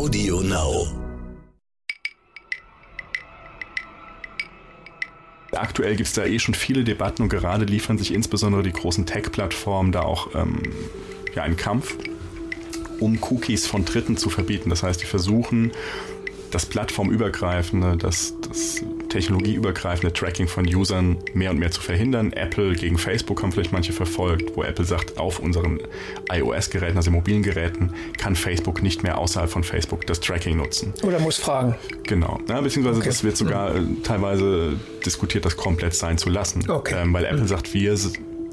Audio Now. Aktuell gibt es da eh schon viele Debatten und gerade liefern sich insbesondere die großen Tech-Plattformen da auch ähm, ja, einen Kampf, um Cookies von Dritten zu verbieten. Das heißt, die versuchen, das plattformübergreifende, das, das technologieübergreifende Tracking von Usern mehr und mehr zu verhindern. Apple gegen Facebook haben vielleicht manche verfolgt, wo Apple sagt, auf unseren iOS-Geräten, also mobilen Geräten, kann Facebook nicht mehr außerhalb von Facebook das Tracking nutzen. Oder muss fragen. Genau. Ja, beziehungsweise okay. das wird sogar mhm. teilweise diskutiert, das komplett sein zu lassen. Okay. Ähm, weil Apple mhm. sagt, wir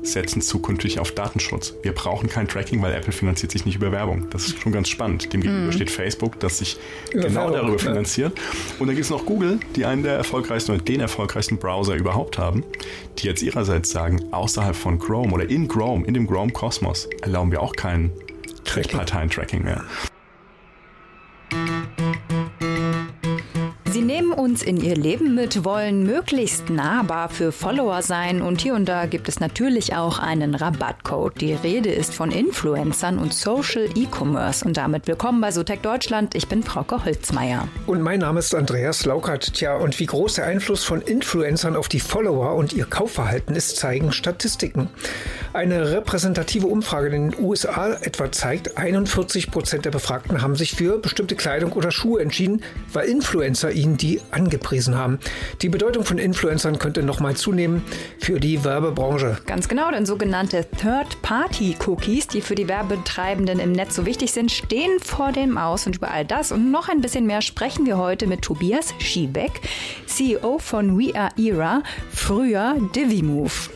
setzen zukünftig auf Datenschutz. Wir brauchen kein Tracking, weil Apple finanziert sich nicht über Werbung. Das ist schon ganz spannend. Demgegenüber mm. steht Facebook, das sich über genau Werbung, darüber finanziert. Und dann gibt es noch Google, die einen der erfolgreichsten oder den erfolgreichsten Browser überhaupt haben, die jetzt ihrerseits sagen, außerhalb von Chrome oder in Chrome, in dem Chrome-Kosmos, erlauben wir auch kein Drittparteien-Tracking mehr. Uns in ihr Leben mit, wollen möglichst nahbar für Follower sein und hier und da gibt es natürlich auch einen Rabattcode. Die Rede ist von Influencern und Social E-Commerce und damit willkommen bei Sotec Deutschland. Ich bin Frauke Holzmeier. Und mein Name ist Andreas Laukert. Tja, und wie groß der Einfluss von Influencern auf die Follower und ihr Kaufverhalten ist, zeigen Statistiken. Eine repräsentative Umfrage in den USA etwa zeigt, 41 Prozent der Befragten haben sich für bestimmte Kleidung oder Schuhe entschieden, weil Influencer ihnen die angepriesen haben. Die Bedeutung von Influencern könnte nochmal zunehmen für die Werbebranche. Ganz genau, denn sogenannte Third-Party-Cookies, die für die Werbetreibenden im Netz so wichtig sind, stehen vor dem Aus. Und über all das und noch ein bisschen mehr sprechen wir heute mit Tobias Schiebeck, CEO von We Are Era, früher DiviMove.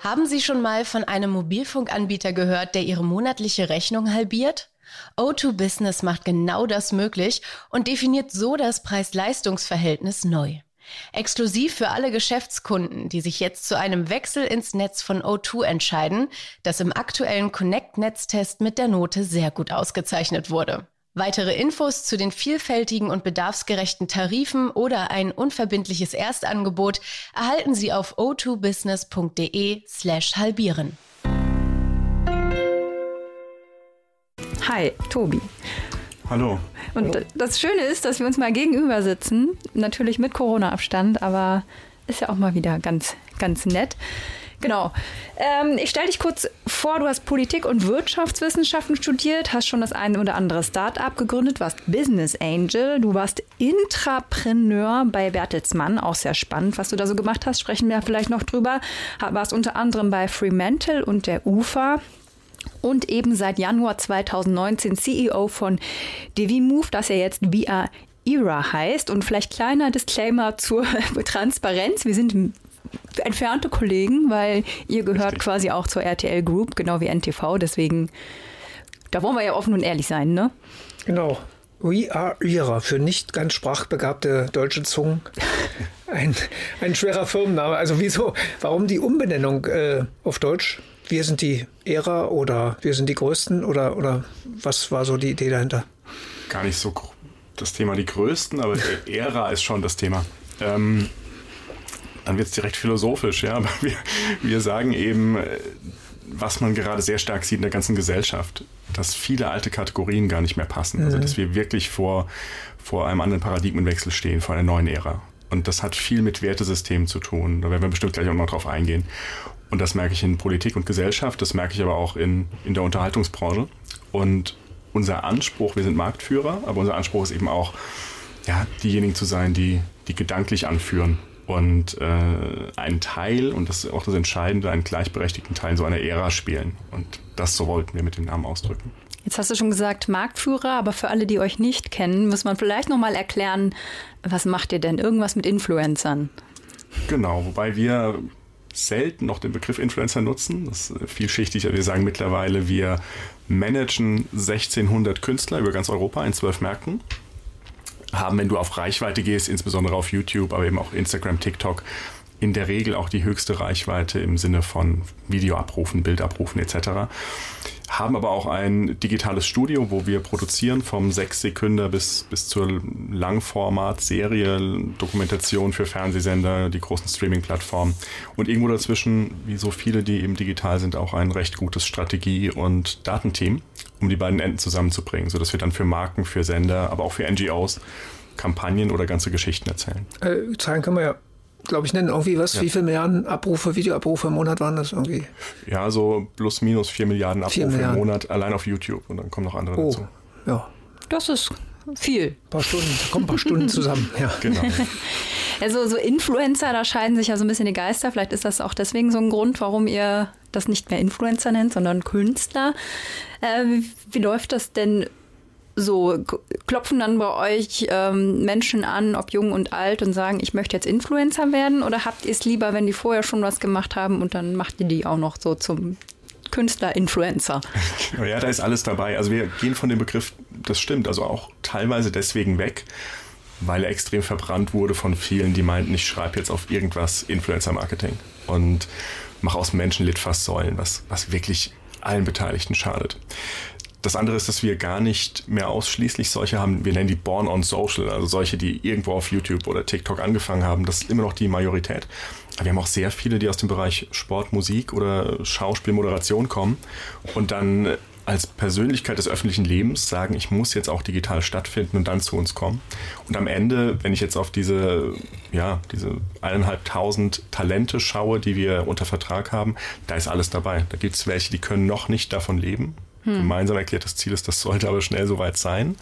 Haben Sie schon mal von einem Mobilfunkanbieter gehört, der Ihre monatliche Rechnung halbiert? O2 Business macht genau das möglich und definiert so das Preis-Leistungs-Verhältnis neu. Exklusiv für alle Geschäftskunden, die sich jetzt zu einem Wechsel ins Netz von O2 entscheiden, das im aktuellen Connect-Netztest mit der Note sehr gut ausgezeichnet wurde. Weitere Infos zu den vielfältigen und bedarfsgerechten Tarifen oder ein unverbindliches Erstangebot erhalten Sie auf o2business.de slash halbieren. Hi, Tobi. Hallo. Und das Schöne ist, dass wir uns mal gegenüber sitzen. Natürlich mit Corona-Abstand, aber ist ja auch mal wieder ganz, ganz nett. Genau. Ähm, ich stelle dich kurz vor, du hast Politik und Wirtschaftswissenschaften studiert, hast schon das eine oder andere Start-up gegründet, warst Business Angel, du warst Intrapreneur bei Bertelsmann, auch sehr spannend, was du da so gemacht hast, sprechen wir vielleicht noch drüber. Warst unter anderem bei Fremantle und der UFA und eben seit Januar 2019 CEO von DiviMove, das ja jetzt VR Era heißt. Und vielleicht kleiner Disclaimer zur Transparenz. Wir sind entfernte Kollegen, weil ihr gehört Richtig. quasi auch zur RTL Group, genau wie NTV. Deswegen, da wollen wir ja offen und ehrlich sein, ne? Genau. We are Ira für nicht ganz sprachbegabte deutsche Zungen. Ein, ein schwerer Firmenname. Also wieso? Warum die Umbenennung äh, auf Deutsch? Wir sind die Ära oder wir sind die Größten oder, oder was war so die Idee dahinter? Gar nicht so das Thema die Größten, aber die Ära ist schon das Thema. Ähm, dann wird es direkt philosophisch, ja, aber wir, wir sagen eben, äh, was man gerade sehr stark sieht in der ganzen Gesellschaft, dass viele alte Kategorien gar nicht mehr passen. Also, mhm. Also dass wir wirklich vor, vor einem anderen Paradigmenwechsel stehen, vor einer neuen Ära. Und das hat viel mit Wertesystemen zu tun. Da werden wir bestimmt gleich auch noch drauf eingehen. Und das merke ich in Politik und Gesellschaft, das merke ich aber auch in, in der Unterhaltungsbranche. Und unser Anspruch, wir sind Marktführer, aber unser Anspruch ist eben auch, ja, diejenigen zu sein, die, die gedanklich anführen und äh, einen Teil, und das ist auch das Entscheidende, einen gleichberechtigten Teil in so einer Ära spielen. Und das so wollten wir mit dem Namen ausdrücken. Jetzt hast du schon gesagt Marktführer, aber für alle, die euch nicht kennen, muss man vielleicht noch mal erklären, was macht ihr denn? Irgendwas mit Influencern? Genau, wobei wir selten noch den Begriff Influencer nutzen. Das ist vielschichtig. Wir sagen mittlerweile, wir managen 1600 Künstler über ganz Europa in zwölf Märkten. Haben, wenn du auf Reichweite gehst, insbesondere auf YouTube, aber eben auch Instagram, TikTok, in der Regel auch die höchste Reichweite im Sinne von Videoabrufen, Bildabrufen etc. Haben aber auch ein digitales Studio, wo wir produzieren vom 6 Sekunden bis, bis zur Langformat-Serie, Dokumentation für Fernsehsender, die großen Streaming-Plattformen und irgendwo dazwischen, wie so viele, die eben digital sind, auch ein recht gutes Strategie- und Datenteam. um die beiden Enden zusammenzubringen, sodass wir dann für Marken, für Sender, aber auch für NGOs Kampagnen oder ganze Geschichten erzählen. Äh, Zahlen können wir ja, glaube ich, nennen. Irgendwie was? Ja. Wie viele Milliarden Abrufe, Videoabrufe im Monat waren das irgendwie? Ja, so plus minus vier Milliarden Abrufe Milliarden. im Monat allein auf YouTube und dann kommen noch andere oh, dazu. Ja. Das ist viel. Ein paar Stunden, kommen ein paar Stunden zusammen, ja. Genau. Also so Influencer, da scheiden sich ja so ein bisschen die Geister. Vielleicht ist das auch deswegen so ein Grund, warum ihr das nicht mehr Influencer nennt, sondern Künstler. Äh, wie läuft das denn so? Klopfen dann bei euch ähm, Menschen an, ob jung und alt, und sagen, ich möchte jetzt Influencer werden? Oder habt ihr es lieber, wenn die vorher schon was gemacht haben und dann macht ihr die auch noch so zum Künstler, Influencer? Ja, da ist alles dabei. Also wir gehen von dem Begriff, das stimmt, also auch teilweise deswegen weg, weil er extrem verbrannt wurde von vielen, die meinten, ich schreibe jetzt auf irgendwas Influencer-Marketing und mache aus Menschen Litfaßsäulen, was, was wirklich allen Beteiligten schadet. Das andere ist, dass wir gar nicht mehr ausschließlich solche haben, wir nennen die Born on Social, also solche, die irgendwo auf YouTube oder TikTok angefangen haben. Das ist immer noch die Majorität. Aber wir haben auch sehr viele, die aus dem Bereich Sport, Musik oder Schauspiel, Moderation kommen und dann als Persönlichkeit des öffentlichen Lebens sagen, ich muss jetzt auch digital stattfinden und dann zu uns kommen. Und am Ende, wenn ich jetzt auf diese, ja, diese eineinhalbtausend Talente schaue, die wir unter Vertrag haben, da ist alles dabei. Da gibt es welche, die können noch nicht davon leben. Hm. Gemeinsam erklärtes Ziel ist, das sollte aber schnell soweit sein.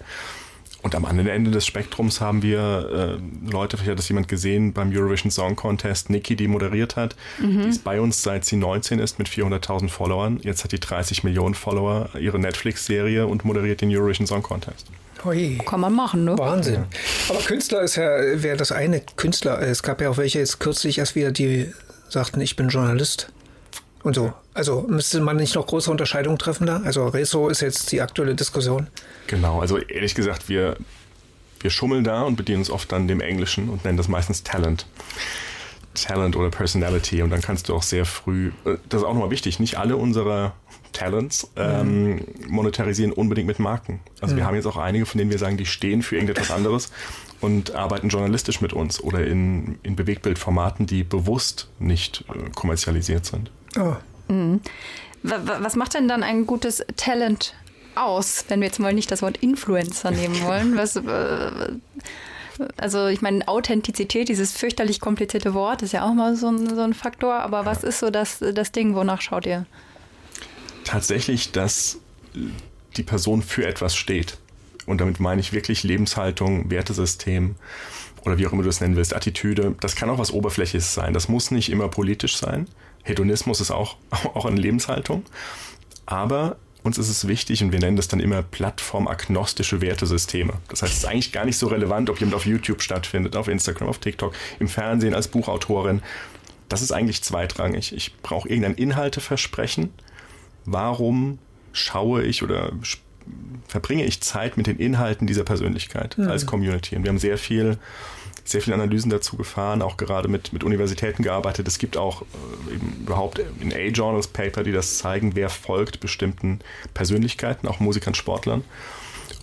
Und am anderen Ende des Spektrums haben wir äh, Leute, vielleicht hat das jemand gesehen beim Eurovision Song Contest, Niki, die moderiert hat. Mhm. Die ist bei uns seit sie 19 ist mit 400.000 Followern. Jetzt hat die 30 Millionen Follower, ihre Netflix-Serie und moderiert den Eurovision Song Contest. Ui. Kann man machen, ne? Wahnsinn. Aber Künstler ist ja, wäre das eine Künstler. Es gab ja auch welche jetzt kürzlich erst wieder, die sagten, ich bin Journalist und so. Also müsste man nicht noch große Unterscheidungen treffen da? Also Rezo ist jetzt die aktuelle Diskussion. Genau, also ehrlich gesagt, wir, wir schummeln da und bedienen uns oft dann dem Englischen und nennen das meistens Talent. Talent oder Personality und dann kannst du auch sehr früh, äh, das ist auch nochmal wichtig, nicht alle unserer Talents ähm, monetarisieren unbedingt mit Marken. Also mhm. wir haben jetzt auch einige, von denen wir sagen, die stehen für irgendetwas anderes und arbeiten journalistisch mit uns oder in, in Bewegtbildformaten, die bewusst nicht äh, kommerzialisiert sind. Oh. Mhm. Was macht denn dann ein gutes Talent aus, wenn wir jetzt mal nicht das Wort Influencer nehmen wollen? Was, äh, also ich meine, Authentizität, dieses fürchterlich komplizierte Wort, ist ja auch mal so ein, so ein Faktor. Aber was ist so das, das Ding, wonach schaut ihr? Tatsächlich, dass die Person für etwas steht. Und damit meine ich wirklich Lebenshaltung, Wertesystem oder wie auch immer du es nennen willst, Attitüde. Das kann auch was Oberflächliches sein. Das muss nicht immer politisch sein. Hedonismus ist auch, auch eine Lebenshaltung. Aber uns ist es wichtig und wir nennen das dann immer plattformagnostische Wertesysteme. Das heißt, es ist eigentlich gar nicht so relevant, ob jemand auf YouTube stattfindet, auf Instagram, auf TikTok, im Fernsehen als Buchautorin. Das ist eigentlich zweitrangig. Ich brauche irgendein Inhalteversprechen. Warum schaue ich oder verbringe ich Zeit mit den Inhalten dieser Persönlichkeit mhm. als Community? Und wir haben sehr viel sehr viele Analysen dazu gefahren, auch gerade mit, mit Universitäten gearbeitet. Es gibt auch äh, eben überhaupt in A-Journals Paper, die das zeigen, wer folgt bestimmten Persönlichkeiten, auch Musikern, Sportlern.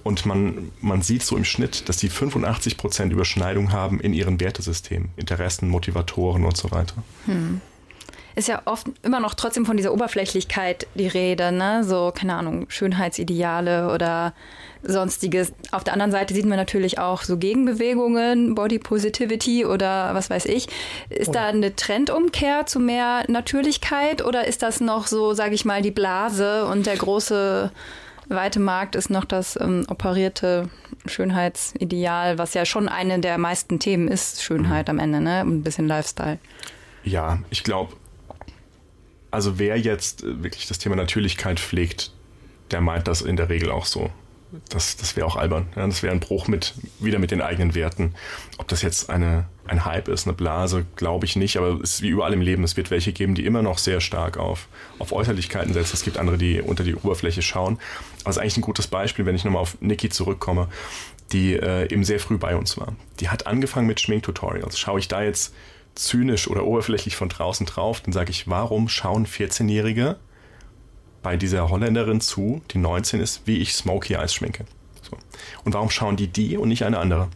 Und man, man sieht so im Schnitt, dass sie 85 Prozent Überschneidung haben in ihren Wertesystemen, Interessen, Motivatoren und so weiter. Hm ist ja oft immer noch trotzdem von dieser Oberflächlichkeit die Rede, ne? So, keine Ahnung, Schönheitsideale oder sonstiges. Auf der anderen Seite sieht man natürlich auch so Gegenbewegungen, Body Positivity oder was weiß ich. Ist oh. da eine Trendumkehr zu mehr Natürlichkeit oder ist das noch so, sage ich mal, die Blase und der große weite Markt ist noch das ähm, operierte Schönheitsideal, was ja schon eine der meisten Themen ist, Schönheit mhm. am Ende, ne? Und ein bisschen Lifestyle. Ja, ich glaube, also wer jetzt äh, wirklich das Thema Natürlichkeit pflegt, der meint das in der Regel auch so. Das, das wäre auch albern. Ja, das wäre ein Bruch mit, wieder mit den eigenen Werten. Ob das jetzt eine, ein Hype ist, eine Blase, glaube ich nicht, aber es ist wie überall im Leben. Es wird welche geben, die immer noch sehr stark auf, auf Äußerlichkeiten setzen. Es gibt andere, die unter die Oberfläche schauen. Aber es ist eigentlich ein gutes Beispiel, wenn ich nochmal auf Niki zurückkomme, die äh, eben sehr früh bei uns war. Die hat angefangen mit Schminktutorials. Schaue ich da jetzt zynisch oder oberflächlich von draußen drauf, dann sage ich, warum schauen 14-Jährige bei dieser Holländerin zu, die 19 ist, wie ich Smoky Eyes schminke? So. Und warum schauen die die und nicht eine andere?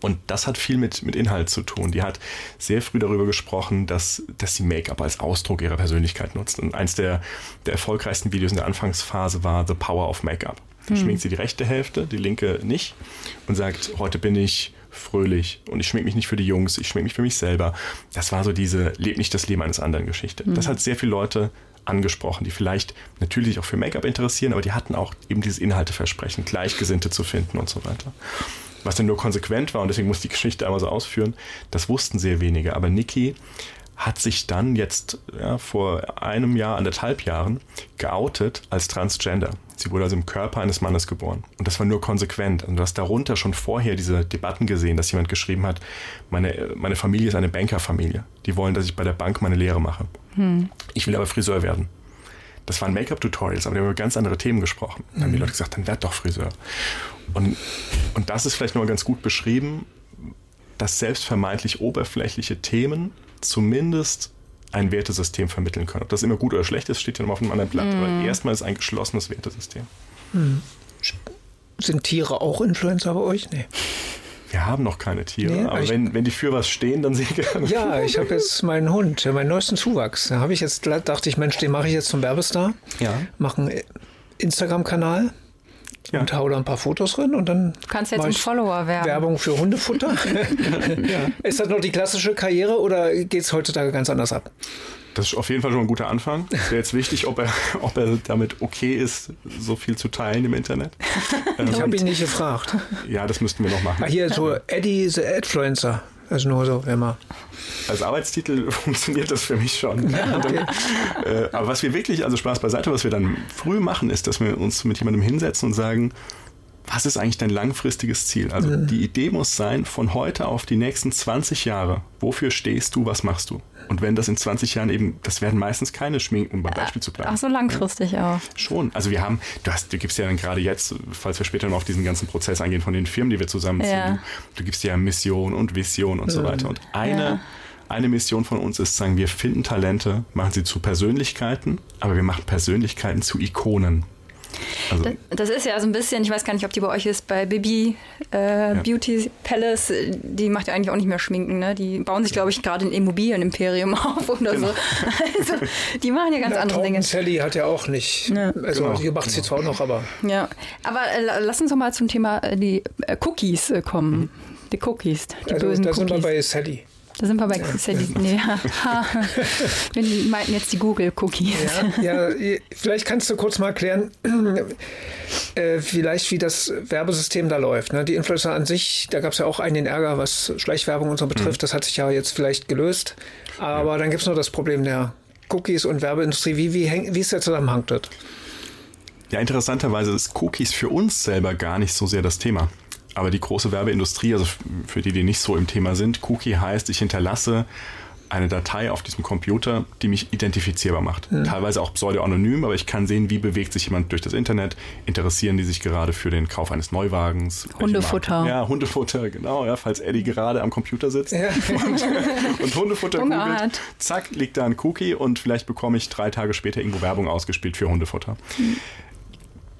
Und das hat viel mit, mit Inhalt zu tun. Die hat sehr früh darüber gesprochen, dass, dass sie Make-up als Ausdruck ihrer Persönlichkeit nutzt. Und eins der, der erfolgreichsten Videos in der Anfangsphase war The Power of Make-up. Da hm. schminkt sie die rechte Hälfte, die linke nicht und sagt, heute bin ich fröhlich und ich schmink mich nicht für die Jungs, ich schmink mich für mich selber. Das war so diese Leb nicht das Leben eines anderen Geschichte. Hm. Das hat sehr viele Leute angesprochen, die vielleicht natürlich auch für Make-up interessieren, aber die hatten auch eben dieses Inhalteversprechen, Gleichgesinnte zu finden und so weiter. Was dann nur konsequent war und deswegen muss die Geschichte einmal so ausführen, das wussten sehr wenige. Aber Niki hat sich dann jetzt ja, vor einem Jahr, anderthalb Jahren geoutet als Transgender. Sie wurde also im Körper eines Mannes geboren. Und das war nur konsequent. Und du hast darunter schon vorher diese Debatten gesehen, dass jemand geschrieben hat, meine, meine Familie ist eine Bankerfamilie. Die wollen, dass ich bei der Bank meine Lehre mache. Hm. Ich will aber Friseur werden. Das waren Make-up-Tutorials, aber die haben über ganz andere Themen gesprochen. Dann haben die mhm. Leute gesagt, dann werd doch Friseur. Und, und das ist vielleicht nochmal ganz gut beschrieben, dass selbst vermeintlich oberflächliche Themen zumindest ein Wertesystem vermitteln können. Ob das immer gut oder schlecht ist, steht ja nochmal auf einem anderen Blatt. Mm. Aber mhm. erstmal ist es ein geschlossenes Wertesystem. Mm. Sind Tiere auch Influencer bei euch? Nee. Wir haben noch keine Tiere, nee, aber wenn, wenn die für was stehen, dann sehr gerne. Ja, ich habe jetzt meinen Hund, meinen neuesten Zuwachs. Da habe ich jetzt, dachte ich, Mensch, den mache ich jetzt zum Werbestar. Ja. Mache einen Instagram-Kanal ja. und hau da ein paar Fotos drin und dann. Du kannst jetzt ein Follower werden. Werbung für Hundefutter. ja. Ist das noch die klassische Karriere oder geht es heutzutage ganz anders ab? Das ist auf jeden Fall schon ein guter Anfang. Es wäre jetzt wichtig, ob er, ob er damit okay ist, so viel zu teilen im Internet. ich habe ihn nicht gefragt. Ja, das müssten wir noch machen. Ah, hier so Eddie the Adfluencer. Also nur so immer. Als Arbeitstitel funktioniert das für mich schon. Ja, okay. äh, aber was wir wirklich, also Spaß beiseite, was wir dann früh machen, ist, dass wir uns mit jemandem hinsetzen und sagen, was ist eigentlich dein langfristiges Ziel? Also mhm. die Idee muss sein, von heute auf die nächsten 20 Jahre, wofür stehst du, was machst du? Und wenn das in 20 Jahren eben, das werden meistens keine Schminken, um beim Beispiel zu bleiben. Ach so langfristig ja. auch. Schon. Also wir haben, du, hast, du gibst ja dann gerade jetzt, falls wir später noch auf diesen ganzen Prozess eingehen von den Firmen, die wir zusammenziehen, ja. du, gibst ja Mission und Vision und mhm. so weiter. Und eine, ja. eine Mission von uns ist, sagen wir, finden Talente, machen sie zu Persönlichkeiten, aber wir machen Persönlichkeiten zu Ikonen. Also das, das, ist ja so ein bisschen, ich weiß gar nicht, ob die bei euch ist, bei Bibi äh, ja. Beauty Palace, die macht ja eigentlich auch nicht mehr Schminken, ne? Die bauen sich, glaube ich, gerade ein Immobilienimperium auf oder genau. so. Also, die machen ja ganz Na, andere Dinge. Sally hat ja auch nicht. Ja. Also, genau. die macht sie zwar auch noch, aber. Ja, aber äh, lass uns doch mal zum Thema äh, die äh, Cookies äh, kommen. Mhm. Die Cookies, die also, bösen da Cookies. sind wir bei Sally. Da sind wir bei ja. Sally. Nee, wir meinten jetzt die Google-Cookies. Ja, ja, vielleicht kannst du kurz mal erklären, äh, vielleicht wie das Werbesystem da läuft. Ne? Die Influencer an sich, da gab es ja auch einen Ärger, was Schleichwerbung und so betrifft. Mhm. Das hat sich ja jetzt vielleicht gelöst. Aber ja. dann gibt es noch das Problem der Cookies und Werbeindustrie. Wie, wie, wie ist der Zusammenhang dort? Ja, interessanterweise ist Cookies für uns selber gar nicht so sehr das Thema. Aber die große Werbeindustrie, also für die, die nicht so im Thema sind, Cookie heißt, ich hinterlasse eine Datei auf diesem Computer, die mich identifizierbar macht. Mhm. Teilweise auch pseudo-anonym, aber ich kann sehen, wie bewegt sich jemand durch das Internet. Interessieren die sich gerade für den Kauf eines Neuwagens? Hundefutter. Ja, Hundefutter, genau. Ja, falls Eddie gerade am Computer sitzt ja. und, und, Hundefutter googelt, zack, liegt da ein Cookie und vielleicht bekomme ich drei Tage später irgendwo Werbung ausgespielt für Hundefutter. Mhm.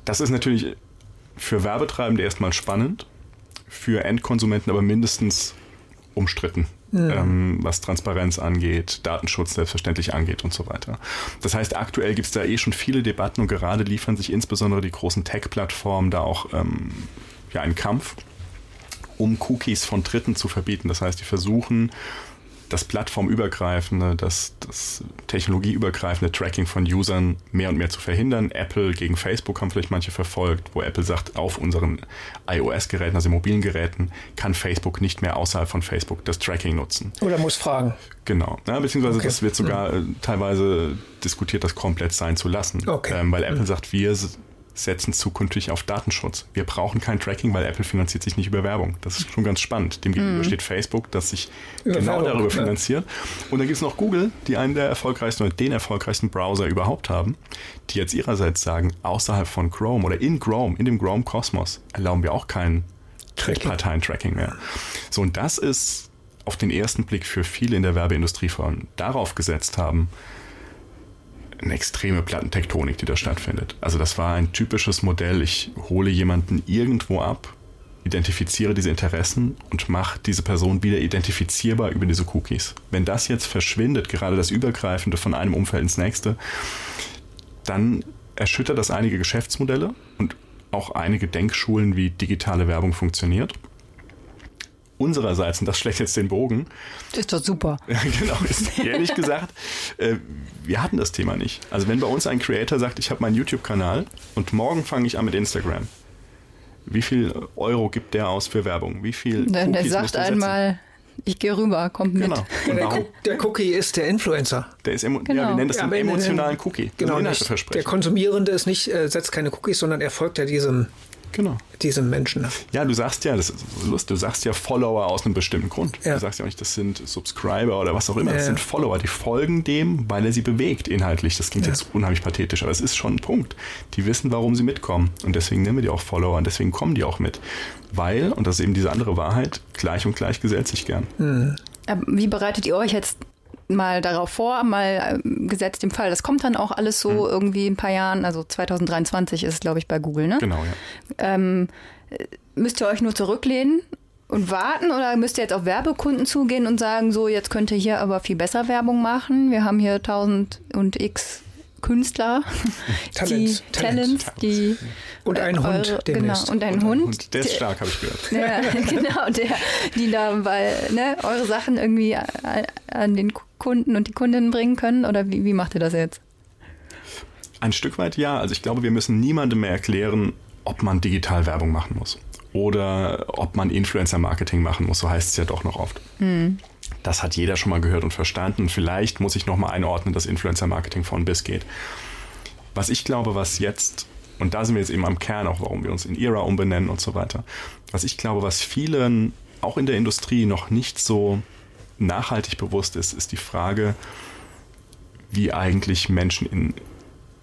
Das ist natürlich für Werbetreibende erstmal spannend für Endkonsumenten aber mindestens umstritten. Mhm. Ähm, was Transparenz angeht, Datenschutz selbstverständlich angeht und so weiter. Das heißt, aktuell gibt es da eh schon viele Debatten und gerade liefern sich insbesondere die großen Tech-Plattformen da auch ähm, ja, einen Kampf, um Cookies von Dritten zu verbieten. Das heißt, die versuchen, das plattformübergreifende, das, das technologieübergreifende Tracking von Usern mehr und mehr zu verhindern. Apple gegen Facebook haben vielleicht manche verfolgt, wo Apple sagt, auf unseren iOS-Geräten, also mobilen Geräten, kann Facebook nicht mehr außerhalb von Facebook das Tracking nutzen. Oder muss fragen. Genau. Ja, beziehungsweise okay. das wird sogar mhm. teilweise diskutiert, das komplett sein zu lassen. Okay. Ähm, weil Apple mhm. sagt, wir setzen zukünftig auf Datenschutz. Wir brauchen kein Tracking, weil Apple finanziert sich nicht über Werbung. Das ist schon ganz spannend. Demgegenüber mm. steht Facebook, das sich über genau Werbung, darüber finanziert. Ja. Und dann gibt es noch Google, die einen der erfolgreichsten oder den erfolgreichsten Browser überhaupt haben, die jetzt ihrerseits sagen, außerhalb von Chrome oder in Chrome, in dem Chrome-Kosmos, erlauben wir auch kein Drittparteien-Tracking mehr. So, und das ist auf den ersten Blick für viele in der Werbeindustrie von darauf gesetzt haben, eine extreme Plattentektonik, die da stattfindet. Also das war ein typisches Modell. Ich hole jemanden irgendwo ab, identifiziere diese Interessen und mache diese Person wieder identifizierbar über diese Cookies. Wenn das jetzt verschwindet, gerade das Übergreifende von einem Umfeld ins nächste, dann erschüttert das einige Geschäftsmodelle und auch einige Denkschulen, wie digitale Werbung funktioniert. Unsererseits, und das schlägt jetzt den Bogen. Ist doch super. Ja, genau, ist ehrlich gesagt, äh, wir hatten das Thema nicht. Also wenn bei uns ein Creator sagt, ich habe meinen YouTube-Kanal und morgen fange ich an mit Instagram, wie viel Euro gibt der aus für Werbung? Wie viel Der, der sagt einmal, ich gehe rüber, kommt mit. Genau. Und Der, Cookie ist der Influencer. Der ist emo Genau. ja, wir nennen das Ja, den emotionalen Cookie. Genau, nicht, der. Konsumierende ist nicht, äh, setzt keine Cookies, sondern er folgt ja diesem, Genau. diesem Menschen. Ja, du sagst ja, das ist so lustig, du sagst ja Follower aus einem bestimmten Grund. Ja. Du sagst ja auch nicht, das sind Subscriber oder was auch immer. Ja, Das ja. sind Follower, die folgen dem, weil er sie bewegt inhaltlich. Das klingt jetzt unheimlich pathetisch, aber es ist schon ein Punkt. Die wissen, warum sie mitkommen. Und deswegen nennen wir die auch Follower und deswegen kommen die auch mit. Weil, und das ist eben diese andere Wahrheit, gleich und gleich gesellt sich gern. Aber Wie bereitet ihr euch jetzt mal darauf vor, mal ähm, gesetzt im Fall? Das kommt dann auch alles so irgendwie in ein paar Jahren, also 2023 ist es, glaube ich, bei Google, ne? Genau, ja. Ähm, äh, müsst ihr euch nur zurücklehnen und warten oder müsst ihr jetzt auf Werbekunden zugehen und sagen, so, jetzt könnt ihr hier aber viel besser Werbung machen? Wir haben hier 1000 und x Künstler, Talent, die Talent. Talent, die Und ein eure- Hund genau demnächst. und ein Hund, Und der ist stark, habe ich gehört. ja, genau, der, die da weil, ne, eure Sachen irgendwie an den Kunden und die Kundinnen bringen können? Oder wie, wie macht ihr das jetzt? Ein Stück weit ja. Also ich glaube, wir müssen niemandem mehr erklären, ob man digital Werbung machen muss. Oder ob man Influencer-Marketing machen muss, so heißt es ja doch noch oft. Das hat jeder schon mal gehört und verstanden. Vielleicht muss ich nochmal einordnen, dass Influencer-Marketing von bis geht. Was ich glaube, was jetzt, und da sind wir jetzt eben am Kern auch, warum wir uns in Era umbenennen und so weiter, was ich glaube, was vielen, auch in der Industrie, noch nicht so nachhaltig bewusst ist, ist die Frage, wie eigentlich Menschen in,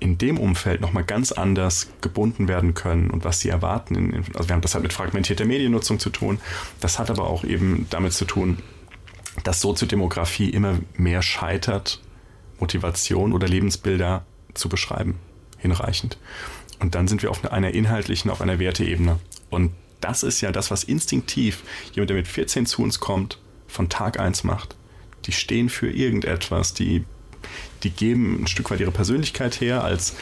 in dem Umfeld nochmal ganz anders gebunden werden können und was sie erwarten. Also wir haben das hat mit fragmentierter Mediennutzung zu tun. Das hat aber auch eben damit zu tun, dass Soziodemografie immer mehr scheitert, Motivation oder Lebensbilder zu beschreiben, hinreichend. Und dann sind wir auf einer inhaltlichen, auf einer Werteebene. Und das ist ja das, was instinktiv jemand, der mit 14 zu uns kommt, von Tag 1 macht. Die stehen für irgendetwas, die, die geben ein Stück weit ihre Persönlichkeit her als,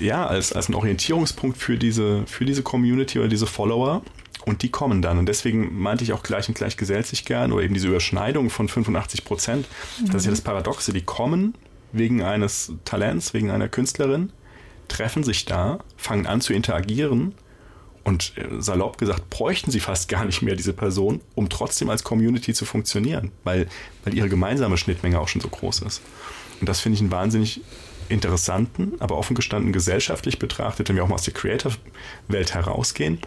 ja, als, als ein Orientierungspunkt für diese, für diese Community oder diese Follower. Und die kommen dann. Und deswegen meinte ich auch gleich und gleich gesellt sich gern oder eben diese Überschneidung von 85 Prozent. Das ist ja das Paradoxe. Die kommen wegen eines Talents, wegen einer Künstlerin, treffen sich da, fangen an zu interagieren und äh, salopp gesagt, bräuchten sie fast gar nicht mehr diese Person, um trotzdem als Community zu funktionieren, weil, weil ihre gemeinsame Schnittmenge auch schon so groß ist. Und das finde ich einen wahnsinnig interessanten, aber offen gestanden gesellschaftlich betrachtet, wenn wir auch mal aus der Creative-Welt herausgehen,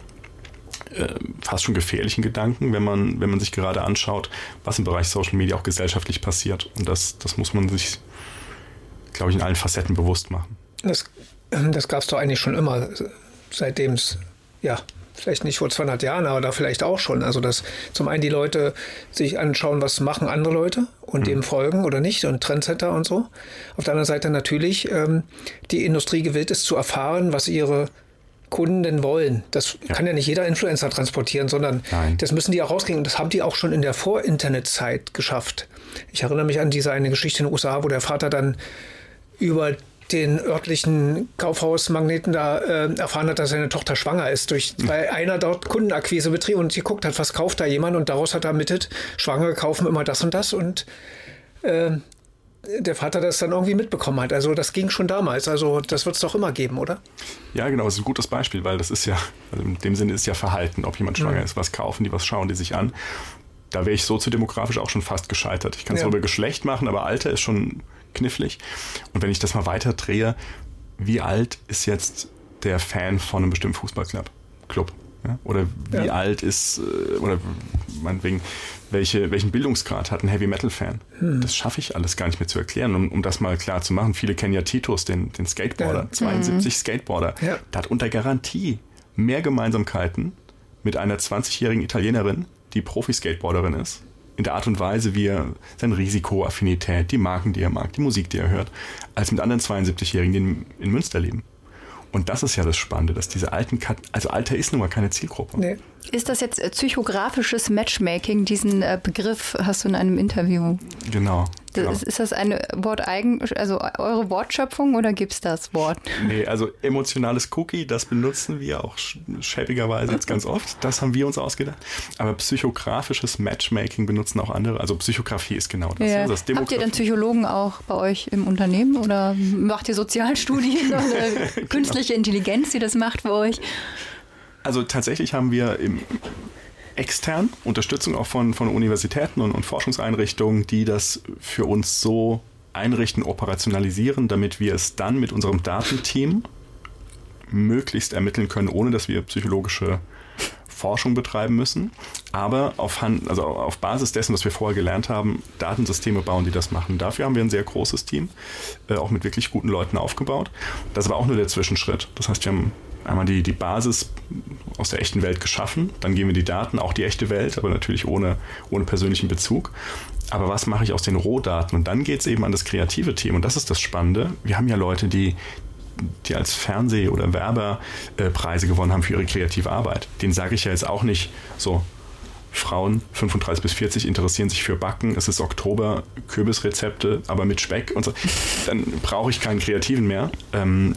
äh, fast schon gefährlichen Gedanken, wenn man, wenn man sich gerade anschaut, was im Bereich Social Media auch gesellschaftlich passiert. Und das, das muss man sich, glaube ich, in allen Facetten bewusst machen. Das, das gab es doch eigentlich schon immer, seitdem es, ja, vielleicht nicht vor 200 Jahren, aber da vielleicht auch schon. Also, dass zum einen die Leute sich anschauen, was machen andere Leute und dem folgen oder nicht und Trendsetter und so. Auf der anderen Seite natürlich ähm, die Industrie gewillt ist zu erfahren, was ihre Kunden wollen. Das Ja. kann ja nicht jeder Influencer transportieren, sondern Nein. das müssen die auch rauskriegen. Und das haben die auch schon in der Vor-Internet-Zeit geschafft. Ich erinnere mich an diese eine Geschichte in den USA, wo der Vater dann über den örtlichen Kaufhausmagneten da äh, erfahren hat, dass seine Tochter schwanger ist, durch, weil einer dort Kundenakquise betrieb und geguckt hat, was kauft da jemand und daraus hat er ermittelt, Schwangere kaufen immer das und das und äh, der Vater das dann irgendwie mitbekommen hat. Also das ging schon damals. Also das wird es doch immer geben, oder? Ja, genau, das ist ein gutes Beispiel, weil das ist ja, also in dem Sinne ist ja Verhalten, ob jemand schwanger Mhm. ist, was kaufen die, was schauen die sich an. Da wäre ich soziodemografisch auch schon fast gescheitert. Ich kann es Ja. nur über Geschlecht machen, aber Alter ist schon knifflig. Und wenn ich das mal weiter drehe, wie alt ist jetzt der Fan von einem bestimmten Fußballclub? Club? Ja? Oder wie Ja. alt ist, äh, oder meinetwegen, welche, welchen Bildungsgrad hat ein Heavy Metal Fan? Hm. Das schaffe ich alles gar nicht mehr zu erklären, um, um das mal klar zu machen. Viele kennen ja Titus, den, den Skateboarder, Ja. 72 Skateboarder. Ja. Der hat unter Garantie mehr Gemeinsamkeiten mit einer 20-jährigen Italienerin, die Profi-Skateboarderin ist. In der Art und Weise, wie er seine Risikoaffinität, die Marken, die er mag, die Musik, die er hört, als mit anderen 72-Jährigen, die in, in Münster leben. Und das ist ja das Spannende, dass diese alten, also Alter ist nun mal keine Zielgruppe. Nee. Ist das jetzt äh, psychografisches Matchmaking? Diesen äh, Begriff hast du in einem Interview. Genau. genau. Ist, das eine Worteigen, also eure Wortschöpfung oder gibt es das Wort? Nee, also emotionales Cookie, das benutzen wir auch schäbigerweise jetzt ganz oft. Das haben wir uns ausgedacht. Aber psychografisches Matchmaking benutzen auch andere. Also Psychografie ist genau das. Ja. das Habt ihr denn Psychologen auch bei euch im Unternehmen oder macht ihr Sozialstudien oder genau. künstliche Intelligenz, die das macht für euch? Also tatsächlich haben wir im extern Unterstützung auch von, von Universitäten und, und Forschungseinrichtungen, die das für uns so einrichten, operationalisieren, damit wir es dann mit unserem Datenteam möglichst ermitteln können, ohne dass wir psychologische Forschung betreiben müssen, aber auf, Hand, also auf Basis dessen, was wir vorher gelernt haben, Datensysteme bauen, die das machen. Dafür haben wir ein sehr großes Team, äh, auch mit wirklich guten Leuten aufgebaut. Das war auch nur der Zwischenschritt. Das heißt, wir haben einmal die, die Basis aus der echten Welt geschaffen, dann geben wir die Daten, auch die echte Welt, aber natürlich ohne, ohne persönlichen Bezug. Aber was mache ich aus den Rohdaten? Und dann geht es eben an das kreative Team. Und das ist das Spannende. Wir haben ja Leute, die, die als Fernseh- oder Werberpreise gewonnen haben für ihre kreative Arbeit. Den sage ich ja jetzt auch nicht so, Frauen 35 bis 40 interessieren sich für Backen. Es ist Oktober, Kürbisrezepte, aber mit Speck und so. Dann brauche ich keinen Kreativen mehr. Ähm,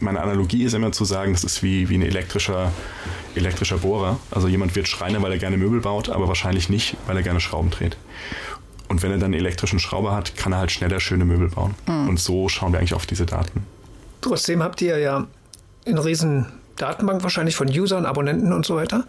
meine Analogie ist immer zu sagen, das ist wie, wie ein elektrischer, elektrischer Bohrer. Also jemand wird Schreiner, weil er gerne Möbel baut, aber wahrscheinlich nicht, weil er gerne Schrauben dreht. Und wenn er dann einen elektrischen Schrauber hat, kann er halt schneller schöne Möbel bauen. Mhm. Und so schauen wir eigentlich auf diese Daten. Trotzdem habt ihr ja eine riesen Datenbank wahrscheinlich von Usern, Abonnenten und so weiter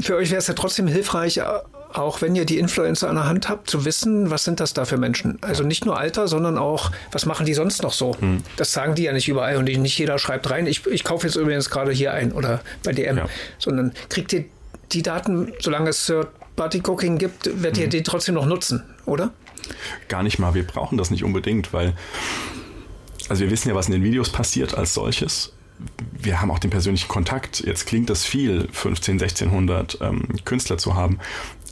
für euch wäre es ja trotzdem hilfreich, äh, auch wenn ihr die Influencer an der Hand habt, zu wissen, was sind das da für Menschen? Also nicht nur Alter, sondern auch, was machen die sonst noch so? Hm. Das sagen die ja nicht überall und nicht jeder schreibt rein, ich, ich kaufe jetzt übrigens gerade hier ein oder bei DM, ja. sondern kriegt ihr die Daten, solange es Third-Party-Cooking gibt, werdet hm. ihr die trotzdem noch nutzen, oder? Gar nicht mal, wir brauchen das nicht unbedingt, weil, also wir wissen ja, was in den Videos passiert als solches wir haben auch den persönlichen Kontakt. Jetzt klingt das viel, 15, 1600 ähm, Künstler zu haben.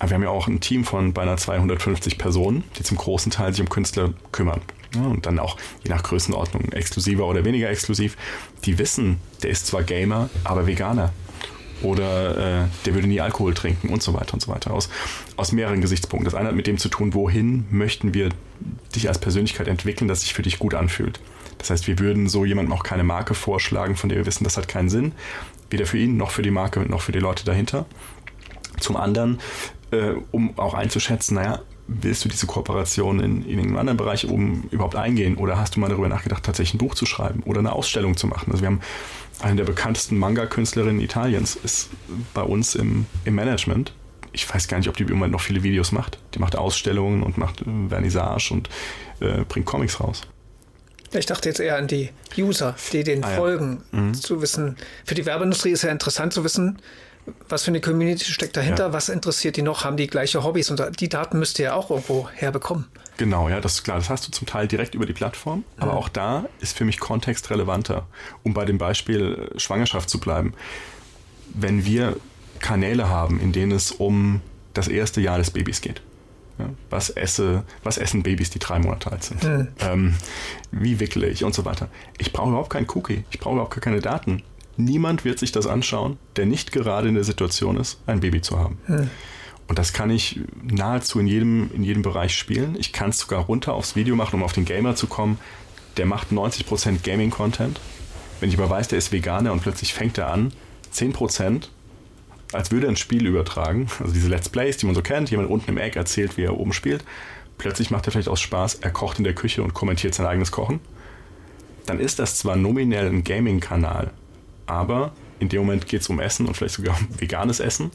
Aber wir haben ja auch ein Team von beinahe 250 Personen, die zum großen Teil sich um Künstler kümmern. Ja, und dann auch je nach Größenordnung exklusiver oder weniger exklusiv. Die wissen, der ist zwar Gamer, aber Veganer. Oder äh, der würde nie Alkohol trinken und so weiter und so weiter. Aus, aus mehreren Gesichtspunkten. Das eine hat mit dem zu tun, wohin möchten wir dich als Persönlichkeit entwickeln, das sich für dich gut anfühlt. Das heißt, wir würden so jemandem auch keine Marke vorschlagen, von der wir wissen, das hat keinen Sinn. Weder für ihn, noch für die Marke, noch für die Leute dahinter. Zum anderen, äh, um auch einzuschätzen, naja, willst du diese Kooperation in, in einen anderen Bereich um überhaupt eingehen? Oder hast du mal darüber nachgedacht, tatsächlich ein Buch zu schreiben oder eine Ausstellung zu machen? Also wir haben eine der bekanntesten Manga-Künstlerinnen Italiens, ist bei uns im, im Management. Ich weiß gar nicht, ob die im Moment noch viele Videos macht. Die macht Ausstellungen und macht äh, Vernissage und äh, bringt Comics raus. Ich dachte jetzt eher an die User, die den ah, folgen, ja. mhm. zu wissen. Für die Werbeindustrie ist ja interessant zu wissen, was für eine Community steckt dahinter, ja. was interessiert die noch, haben die gleiche Hobbys und die Daten müsst ihr ja auch irgendwo herbekommen. Genau, ja, das ist klar. Das hast du zum Teil direkt über die Plattform, aber mhm. auch da ist für mich Kontext relevanter, um bei dem Beispiel äh, Schwangerschaft zu bleiben. Wenn wir Kanäle haben, in denen es um das erste Jahr des Babys geht, was, esse, was essen Babys, die drei Monate alt sind? Mhm. Ähm, wie wickle ich und so weiter. Ich brauche überhaupt keinen Cookie. Ich brauche überhaupt keine Daten. Niemand wird sich das anschauen, der nicht gerade in der Situation ist, ein Baby zu haben. Mhm. Und das kann ich nahezu in jedem, in jedem Bereich spielen. Ich kann es sogar runter aufs Video machen, um auf den Gamer zu kommen. Der macht 90% Gaming-Content. Wenn ich aber weiß, der ist Veganer und plötzlich fängt er an, 10% als würde er ein Spiel übertragen. Also diese Let's Plays, die man so kennt, jemand unten im Eck erzählt, wie er oben spielt. Plötzlich macht er vielleicht aus Spaß, er kocht in der Küche und kommentiert sein eigenes Kochen. Dann ist das zwar nominell ein Gaming-Kanal, aber in dem Moment geht es um Essen und vielleicht sogar um veganes Essen.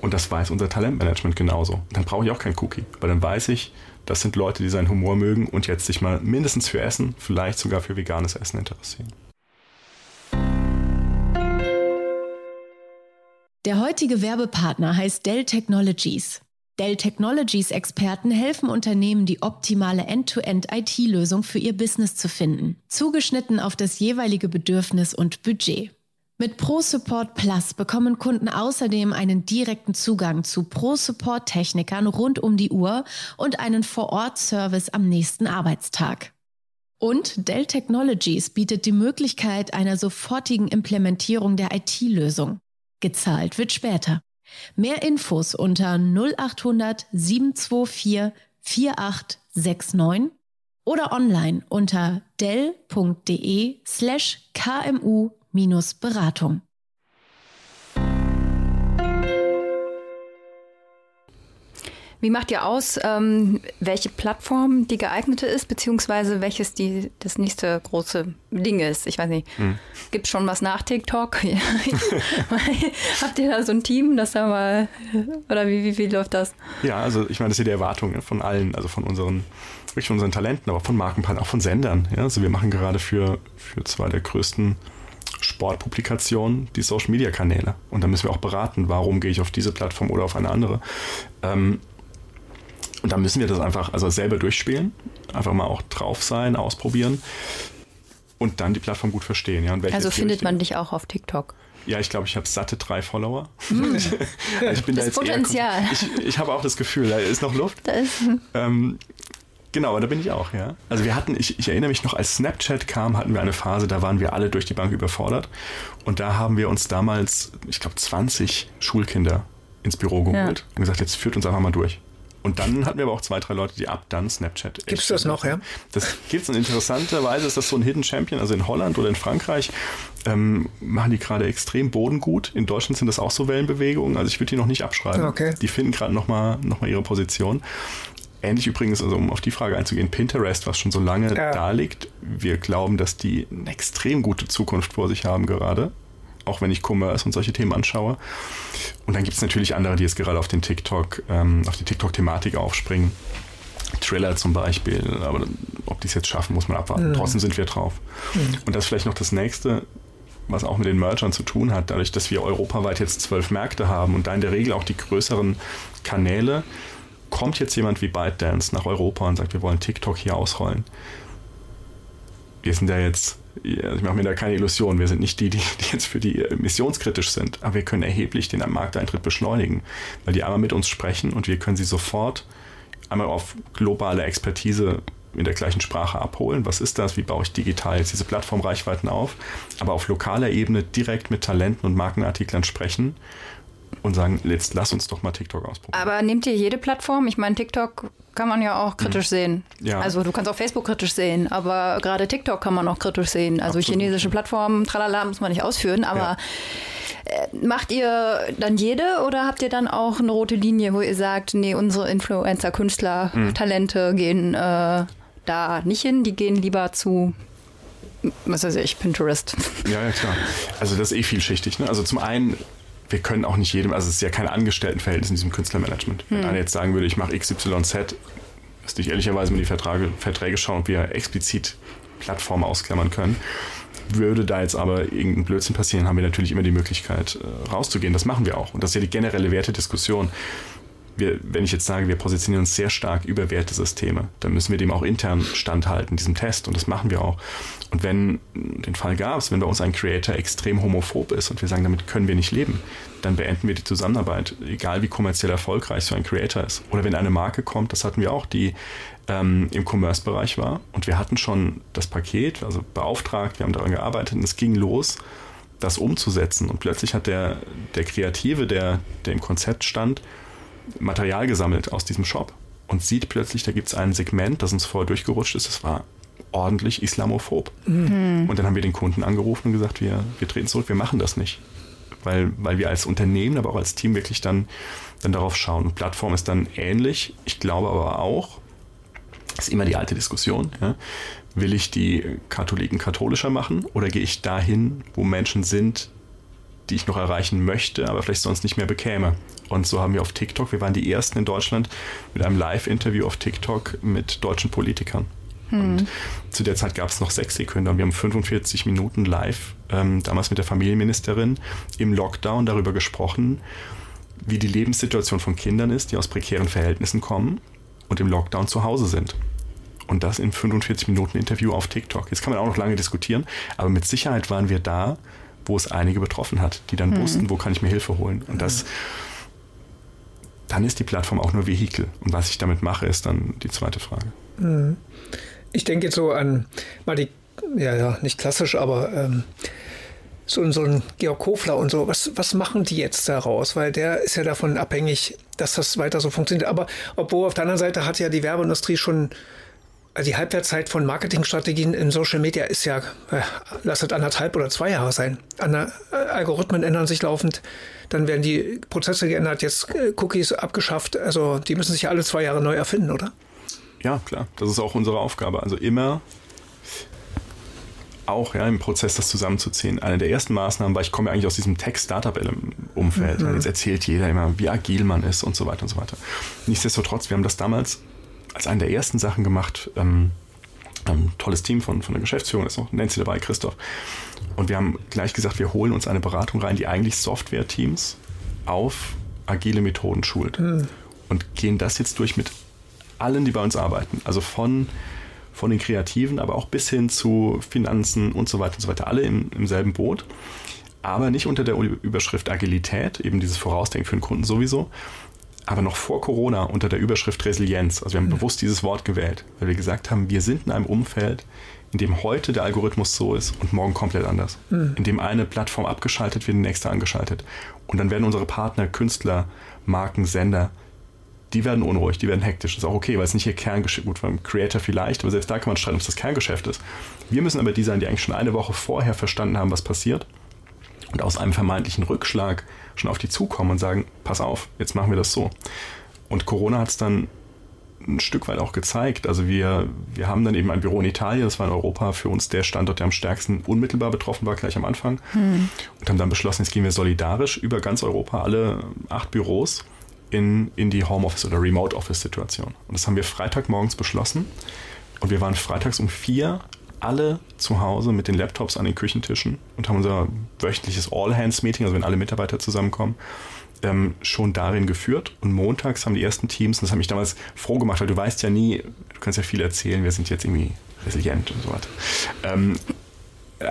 Und das weiß unser Talentmanagement genauso. Dann brauche ich auch keinen Cookie, weil dann weiß ich, das sind Leute, die seinen Humor mögen und jetzt sich mal mindestens für Essen, vielleicht sogar für veganes Essen interessieren. Der heutige Werbepartner heißt Dell Technologies. Dell Technologies Experten helfen Unternehmen, die optimale End-to-End-IT-Lösung für ihr Business zu finden, zugeschnitten auf das jeweilige Bedürfnis und Budget. Mit Pro Support Plus bekommen Kunden außerdem einen direkten Zugang zu Pro Support Technikern rund um die Uhr und einen Vor-Ort-Service am nächsten Arbeitstag. Und Dell Technologies bietet die Möglichkeit einer sofortigen Implementierung der IT-Lösung. Gezahlt wird später. Mehr Infos unter 0800 724 4869 oder online unter dell.de slash kmu-beratung. Wie macht ihr aus, ähm, welche Plattform die geeignete ist, beziehungsweise welches die, das nächste große Ding ist? Ich weiß nicht, hm. gibt es schon was nach TikTok? Habt ihr da so ein Team, das da mal, oder wie, wie, wie läuft das? Ja, also ich meine, das ist ja die Erwartung von allen, also von unseren, wirklich von unseren Talenten, aber von Markenpartnern, auch von Sendern. Ja? Also wir machen gerade für, für zwei der größten Sportpublikationen die Social Media Kanäle. Und da müssen wir auch beraten, warum gehe ich auf diese Plattform oder auf eine andere. Ähm, und da müssen wir das einfach also selber durchspielen, einfach mal auch drauf sein, ausprobieren und dann die Plattform gut verstehen. Ja, also findet man dich auch auf TikTok? Ja, ich glaube, ich habe satte drei Follower. Mm. ich bin das da Potenzial. ich, ich habe auch das Gefühl, da ist noch Luft. Da ist ähm, Genau, da bin ich auch, ja. Also wir hatten, ich, ich, erinnere mich noch, als Snapchat kam, hatten wir eine Phase, da waren wir alle durch die Bank überfordert. Und da haben wir uns damals, ich glaube, 20 Schulkinder ins Büro geholt ja. und gesagt, jetzt führt uns einfach mal durch. Und dann hatten wir aber auch zwei, drei Leute, die ab dann Snapchat. Gibt es das noch, ja? Das gibt es. Und interessanterweise ist das so ein Hidden Champion. Also in Holland oder in Frankreich ähm, machen die gerade extrem bodengut. In Deutschland sind das auch so Wellenbewegungen. Also ich würde die noch nicht abschreiben. Okay. Die finden gerade nochmal noch mal ihre Position. Ähnlich übrigens, also um auf die Frage einzugehen, Pinterest, was schon so lange ja. da liegt. Wir glauben, dass die eine extrem gute Zukunft vor sich haben gerade auch wenn ich Commerce und solche Themen anschaue. Und dann gibt es natürlich andere, die jetzt gerade auf den TikTok, ähm, auf die TikTok-Thematik aufspringen. Triller zum Beispiel, aber ob die es jetzt schaffen, muss man abwarten. Mhm. Trotzdem sind wir drauf. Mhm. Und das ist vielleicht noch das nächste, was auch mit den Mergern zu tun hat, dadurch, dass wir europaweit jetzt zwölf Märkte haben und da in der Regel auch die größeren Kanäle, kommt jetzt jemand wie ByteDance nach Europa und sagt, wir wollen TikTok hier ausrollen. Wir sind ja jetzt ich mache mir da keine Illusion, wir sind nicht die, die, die jetzt für die emissionskritisch sind, aber wir können erheblich den Markteintritt beschleunigen, weil die einmal mit uns sprechen und wir können sie sofort einmal auf globale Expertise in der gleichen Sprache abholen. Was ist das? Wie baue ich digital jetzt diese Plattformreichweiten auf? Aber auf lokaler Ebene direkt mit Talenten und Markenartiklern sprechen und sagen, jetzt lass uns doch mal TikTok ausprobieren. Aber nehmt ihr jede Plattform? Ich meine, TikTok kann man ja auch kritisch mhm. sehen. Ja. Also du kannst auch Facebook kritisch sehen, aber gerade TikTok kann man auch kritisch sehen. Also Absolut. chinesische Plattformen, tralala, muss man nicht ausführen, aber ja. Äh, macht ihr dann jede oder habt ihr dann auch eine rote Linie, wo ihr sagt, nee, unsere Influencer, Künstler, mhm. Talente gehen äh, da nicht hin, die gehen lieber zu was weiß ich, Pinterest. Ja, ja, klar. Also das ist eh vielschichtig. Ne? Also zum einen wir können auch nicht jedem, also es ist ja kein Angestelltenverhältnis in diesem Künstlermanagement. Wenn hm. einer jetzt sagen würde, ich mache XYZ, müsste ich ehrlicherweise mal die Verträge, Verträge schauen, ob wir explizit Plattformen ausklammern können. Würde da jetzt aber irgendein Blödsinn passieren, haben wir natürlich immer die Möglichkeit, äh, rauszugehen. Das machen wir auch. Und das ist ja die generelle Wertediskussion wir, wenn ich jetzt sage, wir positionieren uns sehr stark über Wertesysteme, dann müssen wir dem auch intern standhalten, diesem Test. Und das machen wir auch. Und wenn den Fall gab es, wenn bei uns ein Creator extrem homophob ist und wir sagen, damit können wir nicht leben, dann beenden wir die Zusammenarbeit, egal wie kommerziell erfolgreich so ein Creator ist. Oder wenn eine Marke kommt, das hatten wir auch, die ähm, im Commerce-Bereich war und wir hatten schon das Paket, also beauftragt, wir haben daran gearbeitet und es ging los, das umzusetzen. Und plötzlich hat der, der Kreative, der, der im Konzept stand, Material gesammelt aus diesem Shop und sieht plötzlich, da gibt es ein Segment, das uns vorher durchgerutscht ist, das war ordentlich islamophob. Mhm. Und dann haben wir den Kunden angerufen und gesagt, wir, wir treten zurück, wir machen das nicht. Weil, weil wir als Unternehmen, aber auch als Team wirklich dann, dann darauf schauen. Und Plattform ist dann ähnlich. Ich glaube aber auch, ist immer die alte Diskussion, ja, will ich die Katholiken katholischer machen oder gehe ich dahin, wo Menschen sind, die ich noch erreichen möchte, aber vielleicht sonst nicht mehr bekäme. Und so haben wir auf TikTok, wir waren die ersten in Deutschland mit einem Live-Interview auf TikTok mit deutschen Politikern. Hm. Und zu der Zeit gab es noch sechs Sekunden und wir haben 45 Minuten live, ähm, damals mit der Familienministerin, im Lockdown darüber gesprochen, wie die Lebenssituation von Kindern ist, die aus prekären Verhältnissen kommen und im Lockdown zu Hause sind. Und das in 45 Minuten Interview auf TikTok. Jetzt kann man auch noch lange diskutieren, aber mit Sicherheit waren wir da, wo es einige betroffen hat, die dann hm. wussten, wo kann ich mir Hilfe holen. Und das dann ist die Plattform auch nur Vehikel. Und was ich damit mache, ist dann die zweite Frage. Mhm. Ich denke jetzt so an mal die, ja, ja, nicht klassisch, aber ähm, so, so ein Georg Kofler und so, was, was machen die jetzt daraus? Weil der ist ja davon abhängig, dass das weiter so funktioniert. Aber obwohl auf der anderen Seite hat ja die Werbeindustrie schon, die Halbwertszeit von Marketingstrategien in Social Media ist ja, äh, lasst anderthalb oder zwei Jahre sein. An, äh, Algorithmen ändern sich laufend, dann werden die Prozesse geändert, jetzt äh, Cookies abgeschafft. Also die müssen sich ja alle zwei Jahre neu erfinden, oder? Ja, klar. Das ist auch unsere Aufgabe. Also immer auch ja, im Prozess das zusammenzuziehen. Eine der ersten Maßnahmen war, ich komme ja eigentlich aus diesem Tech-Startup-Umfeld. Mhm. Jetzt erzählt jeder immer, wie agil man ist und so weiter und so weiter. Nichtsdestotrotz, wir haben das damals als eine der ersten Sachen gemacht. Ähm, ein tolles Team von, von der Geschäftsführung, ist noch Nancy dabei, Christoph. Und wir haben gleich gesagt, wir holen uns eine Beratung rein, die eigentlich Software-Teams auf agile Methoden schult. Mhm. Und gehen das jetzt durch mit allen, die bei uns arbeiten. Also von von den Kreativen, aber auch bis hin zu Finanzen und so weiter und so weiter, alle im, im selben Boot. Aber nicht unter der Überschrift Agilität, eben dieses Vorausdenken für den Kunden sowieso, aber noch vor Corona unter der Überschrift Resilienz. Also wir haben mhm. bewusst dieses Wort gewählt, weil wir gesagt haben, wir sind in einem Umfeld, in dem heute der Algorithmus so ist und morgen komplett anders. Mhm. In dem eine Plattform abgeschaltet wird, die nächste angeschaltet. Und dann werden unsere Partner, Künstler, Marken, Sender die werden unruhig, die werden hektisch. Das ist auch okay, weil es nicht ihr Kerngeschäft, gut, beim Creator vielleicht, aber selbst da kann man streiten, ob es das Kerngeschäft ist. Wir müssen aber die sein, die eigentlich schon eine Woche vorher verstanden haben, was passiert und aus einem vermeintlichen Rückschlag schon auf die zukommen und sagen, pass auf, jetzt machen wir das so. Und Corona hat es dann ein Stück weit auch gezeigt. Also wir, wir haben dann eben ein Büro in Italien, das war in Europa für uns der Standort, der am stärksten unmittelbar betroffen war, gleich am Anfang. Hm. Und haben dann beschlossen, jetzt gehen wir solidarisch über ganz Europa, alle acht Büros in, in die Homeoffice- oder Remote-Office-Situation. Und das haben wir Freitagmorgens beschlossen. Und wir waren freitags um vier alle zu Hause mit den Laptops an den Küchentischen und haben unser wöchentliches All-Hands-Meeting, also wenn alle Mitarbeiter zusammenkommen, ähm, schon darin geführt. Und montags haben die ersten Teams, und das hat mich damals froh gemacht, weil du weißt ja nie, du kannst ja viel erzählen, wir sind jetzt irgendwie resilient und so weiter. Ähm,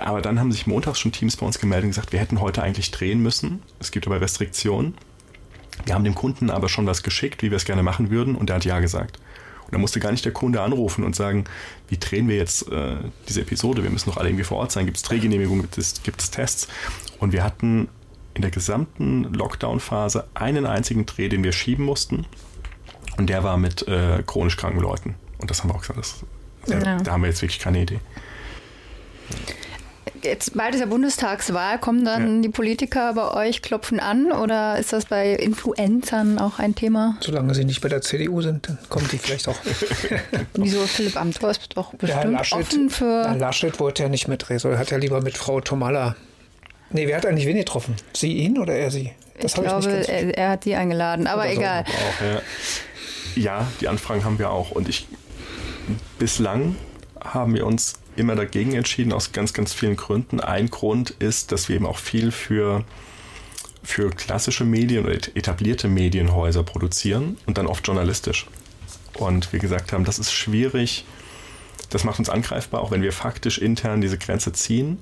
aber dann haben sich montags schon Teams bei uns gemeldet und gesagt, wir hätten heute eigentlich drehen müssen. Es gibt aber Restriktionen. Wir haben dem Kunden aber schon was geschickt, wie wir es gerne machen würden, und der hat Ja gesagt. Und da musste gar nicht der Kunde anrufen und sagen, wie drehen wir jetzt äh, diese Episode? Wir müssen doch alle irgendwie vor Ort sein. Gibt es Drehgenehmigungen? Gibt es, gibt es Tests? Und wir hatten in der gesamten Lockdown-Phase einen einzigen Dreh, den wir schieben mussten. Und der war mit äh, chronisch kranken Leuten. Und das haben wir auch gesagt. Das, ja. Da haben wir jetzt wirklich keine Idee jetzt bald ist ja Bundestagswahl. Kommen dann ja. die Politiker bei euch klopfen an oder ist das bei Influencern auch ein Thema? Solange sie nicht bei der CDU sind, dann kommen die vielleicht auch. Wieso Philipp Amthor ist doch bestimmt ja, Laschet, offen für. Na, Laschet wollte ja nicht mitreden, er hat ja lieber mit Frau Tomalla. Nee, wer hat eigentlich wen getroffen? Sie ihn oder er sie? Das ich glaube, ich er, er, hat die eingeladen, aber oder egal. So. Auch, ja. ja, die Anfragen haben wir auch. Und ich bislang haben wir uns immer dagegen entschieden, aus ganz, ganz vielen Gründen. Ein Grund ist, dass wir eben auch viel für, für klassische Medien oder etablierte Medienhäuser produzieren und dann oft journalistisch. Und wir gesagt haben, das ist schwierig, das macht uns angreifbar, auch wenn wir faktisch intern diese Grenze ziehen,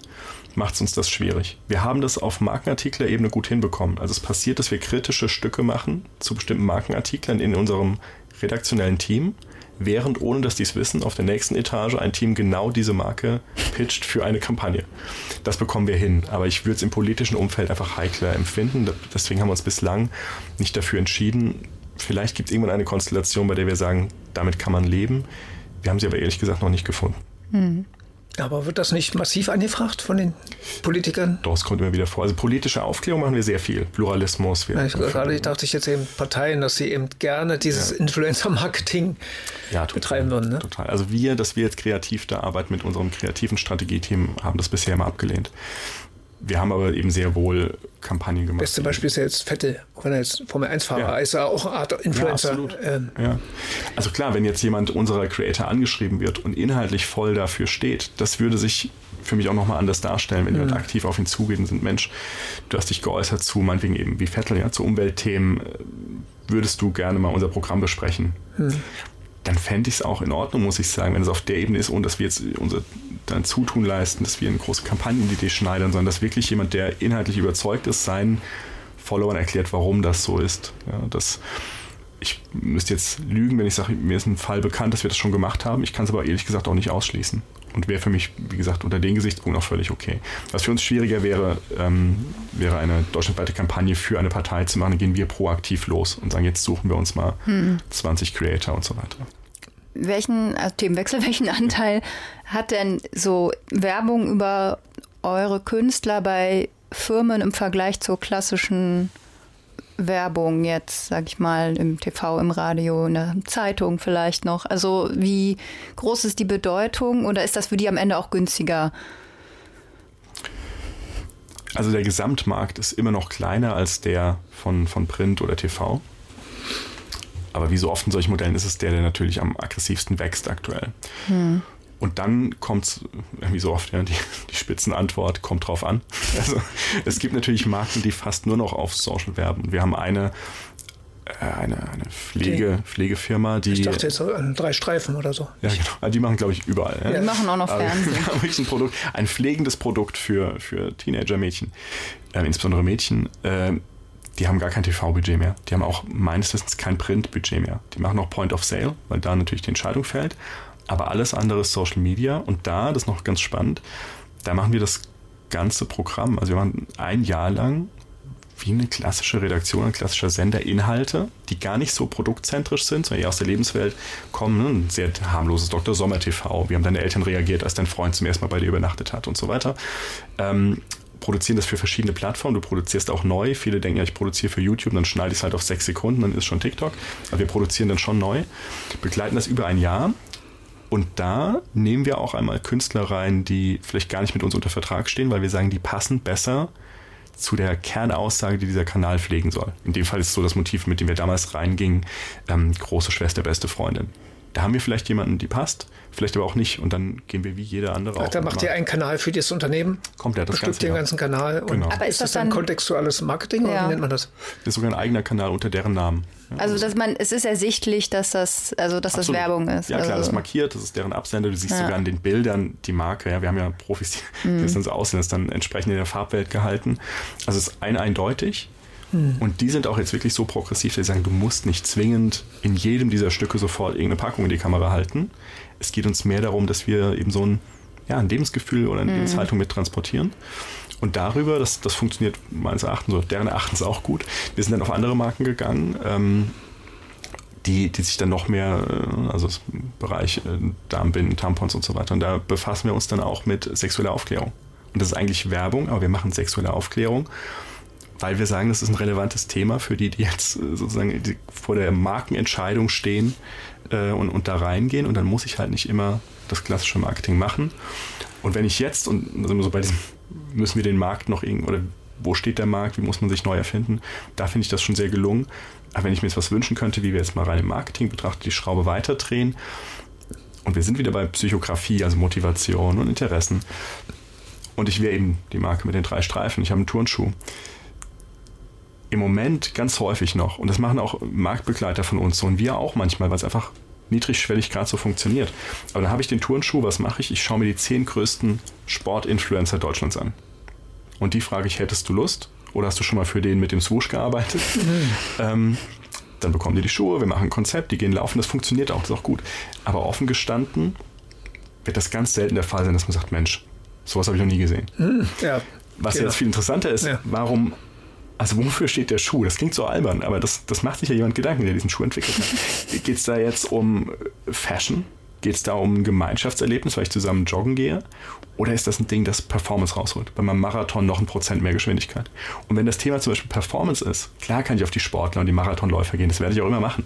macht es uns das schwierig. Wir haben das auf Markenartiklerebene gut hinbekommen. Also es passiert, dass wir kritische Stücke machen zu bestimmten Markenartikeln in unserem redaktionellen Team während, ohne dass die es wissen, auf der nächsten Etage ein Team genau diese Marke pitcht für eine Kampagne. Das bekommen wir hin, aber ich würde es im politischen Umfeld einfach heikler empfinden. Deswegen haben wir uns bislang nicht dafür entschieden. Vielleicht gibt es irgendwann eine Konstellation, bei der wir sagen, damit kann man leben. Wir haben sie aber ehrlich gesagt noch nicht gefunden. Mhm. Aber wird das nicht massiv angefragt von den Politikern? Doch, es kommt immer wieder vor. Also politische Aufklärung machen wir sehr viel. Pluralismus. Wir ja, ich, gerade dachte ich jetzt eben Parteien, dass sie eben gerne dieses ja. Influencer-Marketing ja, betreiben würden. Ne? Total. Also wir, dass wir jetzt kreativ da arbeiten mit unserem kreativen Strategieteam, haben das bisher immer abgelehnt. Wir haben aber eben sehr wohl Kampagnen gemacht. Beste Beispiel ist ja jetzt Vettel, auch wenn er jetzt Formel 1-Fahrer ja. ist, er auch eine Art Influencer. Ja, ähm. ja. Also klar, wenn jetzt jemand unserer Creator angeschrieben wird und inhaltlich voll dafür steht, das würde sich für mich auch nochmal anders darstellen, wenn mhm. jemand aktiv auf ihn zugeht und sind, Mensch, du hast dich geäußert zu, meinetwegen eben wie Vettel, ja, zu Umweltthemen, äh, würdest du gerne mal unser Programm besprechen? Mhm dann fände ich es auch in Ordnung, muss ich sagen, wenn es auf der Ebene ist, ohne dass wir jetzt unser dann Zutun leisten, dass wir eine große Kampagne in die Idee schneidern, sondern dass wirklich jemand, der inhaltlich überzeugt ist, seinen Followern erklärt, warum das so ist. Ja, das ich müsste jetzt lügen, wenn ich sage, mir ist ein Fall bekannt, dass wir das schon gemacht haben. Ich kann es aber ehrlich gesagt auch nicht ausschließen. Und wäre für mich, wie gesagt, unter den Gesichtspunkten auch völlig okay. Was für uns schwieriger wäre, ähm, wäre eine deutschlandweite Kampagne für eine Partei zu machen. Dann gehen wir proaktiv los und sagen, jetzt suchen wir uns mal hm. 20 Creator und so weiter. Welchen, also Themenwechsel, welchen Anteil hat denn so Werbung über eure Künstler bei Firmen im Vergleich zur klassischen Werbung jetzt, sag ich mal, im TV, im Radio, in der Zeitung vielleicht noch? Also wie groß ist die Bedeutung oder ist das für die am Ende auch günstiger? Also der Gesamtmarkt ist immer noch kleiner als der von, von Print oder TV. Aber wie so oft in solchen Modellen ist es der, der natürlich am aggressivsten wächst aktuell. Hm. Und dann kommt es, wie so oft, ja, die, die Spitzenantwort kommt drauf an. Also es gibt natürlich Marken, die fast nur noch auf Social werben. Wir haben eine, äh, eine, eine Pflege, okay. Pflegefirma, die. Ich dachte jetzt an drei Streifen oder so. Ja, genau. Ah, die machen, glaube ich, überall. Ja. Die machen auch noch Fernsehen. Wir haben ein Produkt, ein pflegendes Produkt für, für Teenager-Mädchen, äh, insbesondere Mädchen. Äh, die haben gar kein TV-Budget mehr. Die haben auch meines Wissens kein Print-Budget mehr. Die machen noch Point of Sale, weil da natürlich die Entscheidung fällt aber alles andere ist Social Media. Und da, das ist noch ganz spannend, da machen wir das ganze Programm. Also wir machen ein Jahr lang wie eine klassische Redaktion, ein klassischer Sender Inhalte, die gar nicht so produktzentrisch sind, sondern eher aus der Lebenswelt kommen. Ein sehr harmloses Dr. Sommer TV. Wie haben deine Eltern reagiert, als dein Freund zum ersten Mal bei dir übernachtet hat und so weiter. Ähm, produzieren das für verschiedene Plattformen. Du produzierst auch neu. Viele denken ja, ich produziere für YouTube, dann schneide ich es halt auf sechs Sekunden, dann ist schon TikTok. Aber wir produzieren dann schon neu, begleiten das über ein Jahr und da nehmen wir auch einmal Künstler rein, die vielleicht gar nicht mit uns unter Vertrag stehen, weil wir sagen, die passen besser zu der Kernaussage, die dieser Kanal pflegen soll. In dem Fall ist so das Motiv, mit dem wir damals reingingen, ähm, große Schwester, beste Freundin. Da haben wir vielleicht jemanden, die passt, vielleicht aber auch nicht. Und dann gehen wir wie jeder andere Ach, auch. Da macht ihr einen Kanal für das Unternehmen. Kommt ja das Bestückt Ganze, den ganzen Kanal. Genau. Aber ist, ist das dann kontextuelles Marketing ja. oder wie nennt man das? Das ist sogar ein eigener Kanal unter deren Namen. Also dass man, es ist ersichtlich, dass das, also dass das Werbung ist. Ja klar, also. das ist markiert, das ist deren Absender. Du siehst ja. sogar an den Bildern die Marke. Ja, wir haben ja Profis, die mhm. das dann so aussehen, das ist dann entsprechend in der Farbwelt gehalten. Also es ist ein eindeutig. Mhm. Und die sind auch jetzt wirklich so progressiv, dass sie sagen, du musst nicht zwingend in jedem dieser Stücke sofort irgendeine Packung in die Kamera halten. Es geht uns mehr darum, dass wir eben so ein, ja, ein Lebensgefühl oder eine mhm. Lebenshaltung mit transportieren. Und darüber, das, das funktioniert meines Erachtens, oder deren Erachtens auch gut. Wir sind dann auf andere Marken gegangen, ähm, die, die sich dann noch mehr, äh, also im Bereich äh, Darmbinden, Tampons und so weiter. Und da befassen wir uns dann auch mit sexueller Aufklärung. Und das ist eigentlich Werbung, aber wir machen sexuelle Aufklärung, weil wir sagen, das ist ein relevantes Thema für die, die jetzt äh, sozusagen vor der Markenentscheidung stehen äh, und, und da reingehen. Und dann muss ich halt nicht immer das klassische Marketing machen. Und wenn ich jetzt, und sind wir so bei diesem müssen wir den Markt noch irgendwie, oder wo steht der Markt, wie muss man sich neu erfinden? Da finde ich das schon sehr gelungen. Aber wenn ich mir jetzt was wünschen könnte, wie wir jetzt mal rein im Marketing betrachten, die Schraube weiterdrehen, und wir sind wieder bei Psychografie, also Motivation und Interessen. Und ich wäre eben die Marke mit den drei Streifen. Ich habe einen Turnschuh. Im Moment ganz häufig noch, und das machen auch Marktbegleiter von uns so und wir auch manchmal, weil es einfach niedrigschwellig gerade so funktioniert. Aber dann habe ich den Turnschuh, was mache ich? Ich schaue mir die zehn größten Sportinfluencer Deutschlands an. Und die frage ich, hättest du Lust? Oder hast du schon mal für den mit dem Swoosh gearbeitet? ähm, dann bekommen die die Schuhe, wir machen ein Konzept, die gehen laufen, das funktioniert auch, das ist auch gut. Aber offen gestanden wird das ganz selten der Fall sein, dass man sagt, Mensch, sowas habe ich noch nie gesehen. Hm, ja, Was genau. jetzt viel interessanter ist, ja. warum also wofür steht der Schuh? Das klingt so albern, aber das, das macht sich ja jemand Gedanken, der diesen Schuh entwickelt hat. Geht es da jetzt um Fashion? Geht es da um ein Gemeinschaftserlebnis, weil ich zusammen joggen gehe? Oder ist das ein Ding, das Performance rausholt? Bei meinem Marathon noch ein Prozent mehr Geschwindigkeit. Und wenn das Thema zum Beispiel Performance ist, klar kann ich auf die Sportler und die Marathonläufer gehen, das werde ich auch immer machen.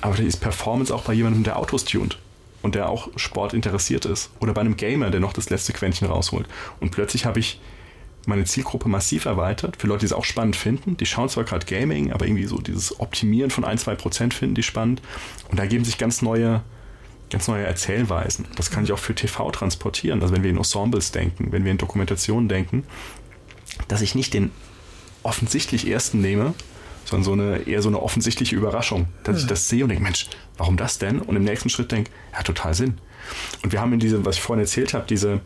Aber ist Performance auch bei jemandem, der Autos tunt und der auch Sport interessiert ist. Oder bei einem Gamer, der noch das letzte Quäntchen rausholt. Und plötzlich habe ich meine Zielgruppe massiv erweitert. Für Leute, die es auch spannend finden. Die schauen zwar gerade Gaming, aber irgendwie so dieses Optimieren von ein, zwei Prozent finden die spannend. Und da geben sich ganz neue, ganz neue Erzählweisen. Das kann ich auch für TV transportieren. Also wenn wir in Ensembles denken, wenn wir in Dokumentationen denken, dass ich nicht den offensichtlich ersten nehme, sondern so eine, eher so eine offensichtliche Überraschung, dass ja. ich das sehe und denke, Mensch, warum das denn? Und im nächsten Schritt denke, ja, total Sinn. Und wir haben in diesem, was ich vorhin erzählt habe, diese,